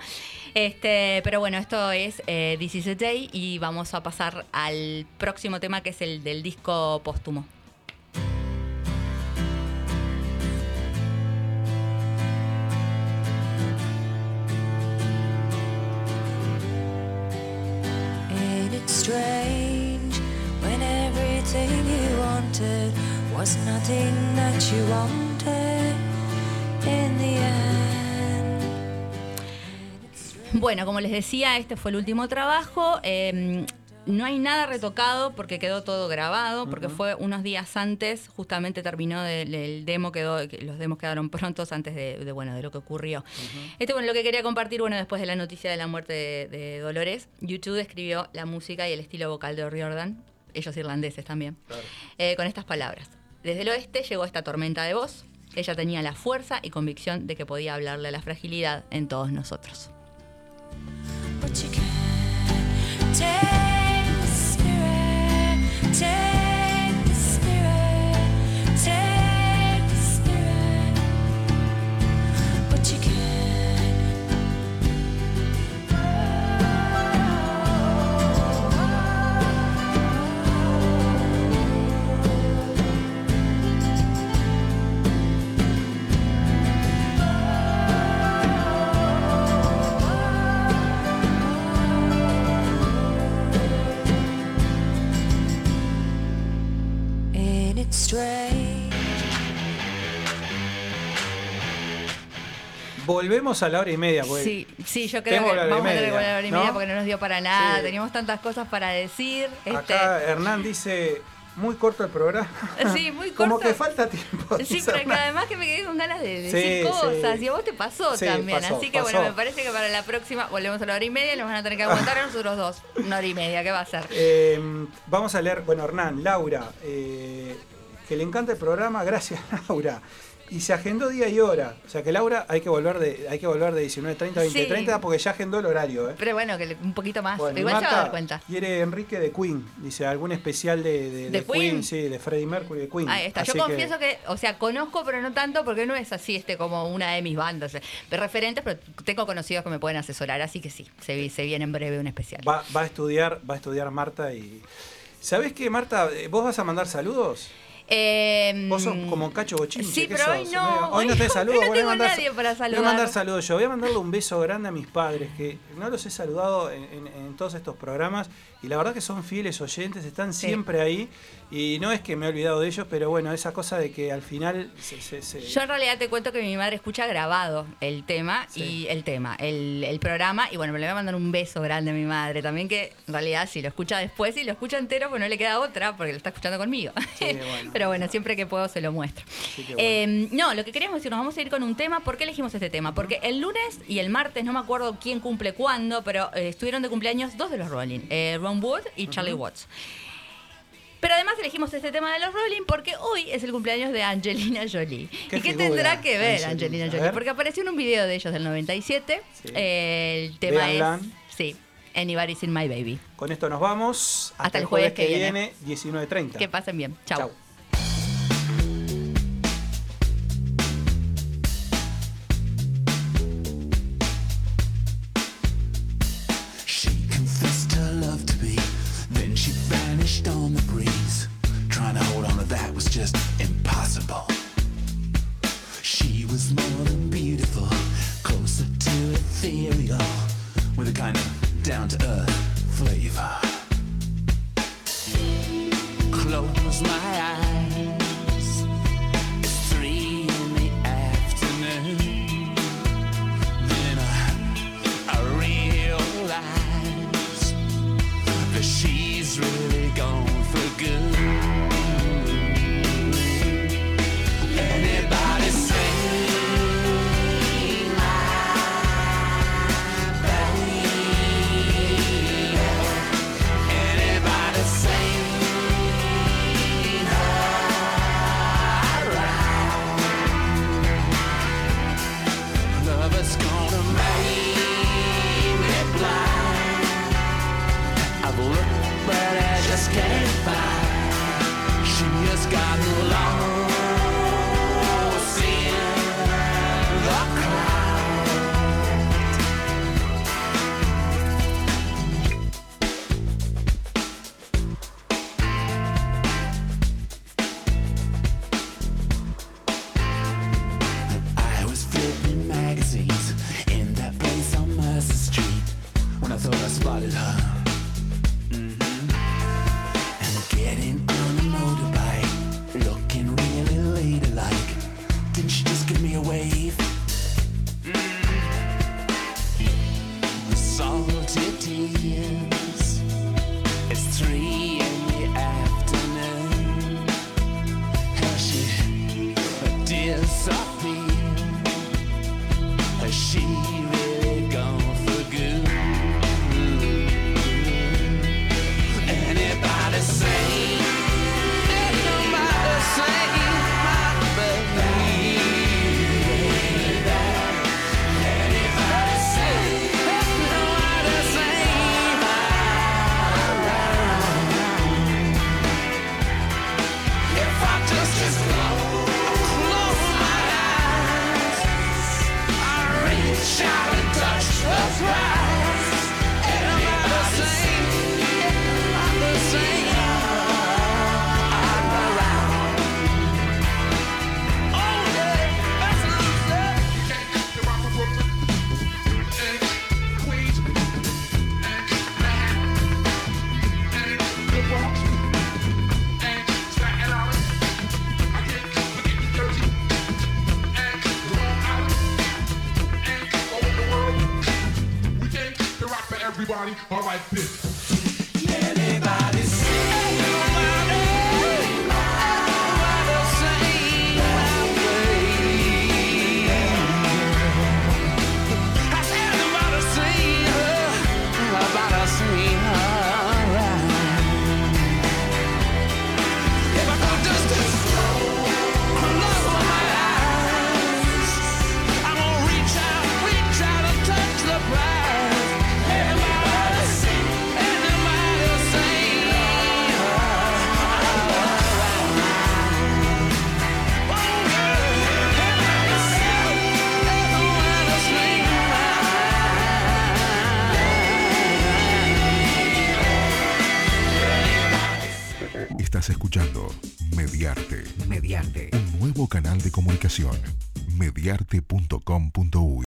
Este, pero bueno, esto es eh, This is a Day y vamos a pasar al próximo tema que es el del disco póstumo. Strange when everything you wanted was nothing that you wanted in the end? Bueno, como les decía, este fue el último trabajo. Eh, no hay nada retocado porque quedó todo grabado, porque fue unos días antes, justamente terminó del el demo, quedó, que los demos quedaron prontos antes de, de, bueno, de lo que ocurrió. Este, bueno, lo que quería compartir, bueno, después de la noticia de la muerte de, de Dolores, YouTube escribió la música y el estilo vocal de O'Riordan, ellos irlandeses también, eh, con estas palabras. Desde el oeste llegó esta tormenta de voz. Ella tenía la fuerza y convicción de que podía hablarle a la fragilidad en todos nosotros. But you can't take the Yeah. Volvemos a la hora y media. Sí, sí, yo creo que vamos a tener que volver a la hora y ¿no? media porque no nos dio para nada. Sí. Teníamos tantas cosas para decir. Este, Acá Hernán dice, muy corto el programa. Sí, muy Como corto. que falta tiempo. Sí, pero que además que me quedé con ganas de Sí, decir cosas. sí. Y a vos te pasó también. pasó, Así que pasó. bueno, me parece que para la próxima volvemos a la hora y media y nos van a tener que aguantar a nosotros dos. Una hora y media, ¿qué va a ser? Eh, vamos a leer, bueno, Hernán, Laura, eh, que le encanta el programa, gracias Laura. Y se agendó día y hora. O sea que Laura hay que volver de, hay que volver de 19.30 a 20.30 Sí. porque ya agendó el horario. ¿eh? Pero bueno, que un poquito más. Bueno, Igual se va a Marta dar cuenta. Quiere Enrique de Queen. Dice, algún especial de, de, ¿De de Queen? Queen? sí, de Freddie Mercury de Queen. Ahí está. Así Yo confieso que... o sea, conozco, pero no tanto, porque no es así este como una de mis bandas. eh, De referentes, pero tengo conocidos que me pueden asesorar, así que sí, se, se viene en breve un especial. Va, va a estudiar, va a estudiar Marta y. ¿Sabés qué, Marta? Eh, ¿Vos vas a mandar saludos? Eh, Vos sos como Cacho Bochinche. Sí, ¿qué pero sos? hoy no. Hoy no te saludo. no voy a tengo mandar- nadie para Voy a saludar. mandar saludos yo. Voy a mandarle un beso grande a mis padres, que no los he saludado en, en- en todos estos programas. Y la verdad que son fieles oyentes, están Sí. siempre ahí. Y no es que me he olvidado de ellos, pero bueno, esa cosa de que al final se. se- se- Yo en realidad te cuento que mi madre escucha grabado el tema y el tema, el, el programa. Y bueno, me le voy a mandar un beso grande a mi madre también, que en realidad si lo escucha después y lo escucha entero, pues no le queda otra porque lo está escuchando conmigo. Pero bueno, siempre que puedo se lo muestro. que Eh, no, lo que queríamos decir, nos vamos a ir con un tema. ¿Por qué elegimos este tema? Porque el lunes y el martes, no me acuerdo quién cumple cuándo, pero eh, estuvieron de cumpleaños dos de los Rolling, eh, Ron Wood y Charlie Watts. Pero además elegimos este tema de los Rolling porque hoy es el cumpleaños de Angelina Jolie. ¿Qué ¿Y qué tendrá que ver Angelina? Jolie? Porque apareció en un video de ellos del 97. Eh, el tema es. Sí, Anybody's in My Baby. Con esto nos vamos. Hasta, el jueves que viene. 19.30. Que pasen bien. Chao. Chau. Me a wave? Mm. The salty tears.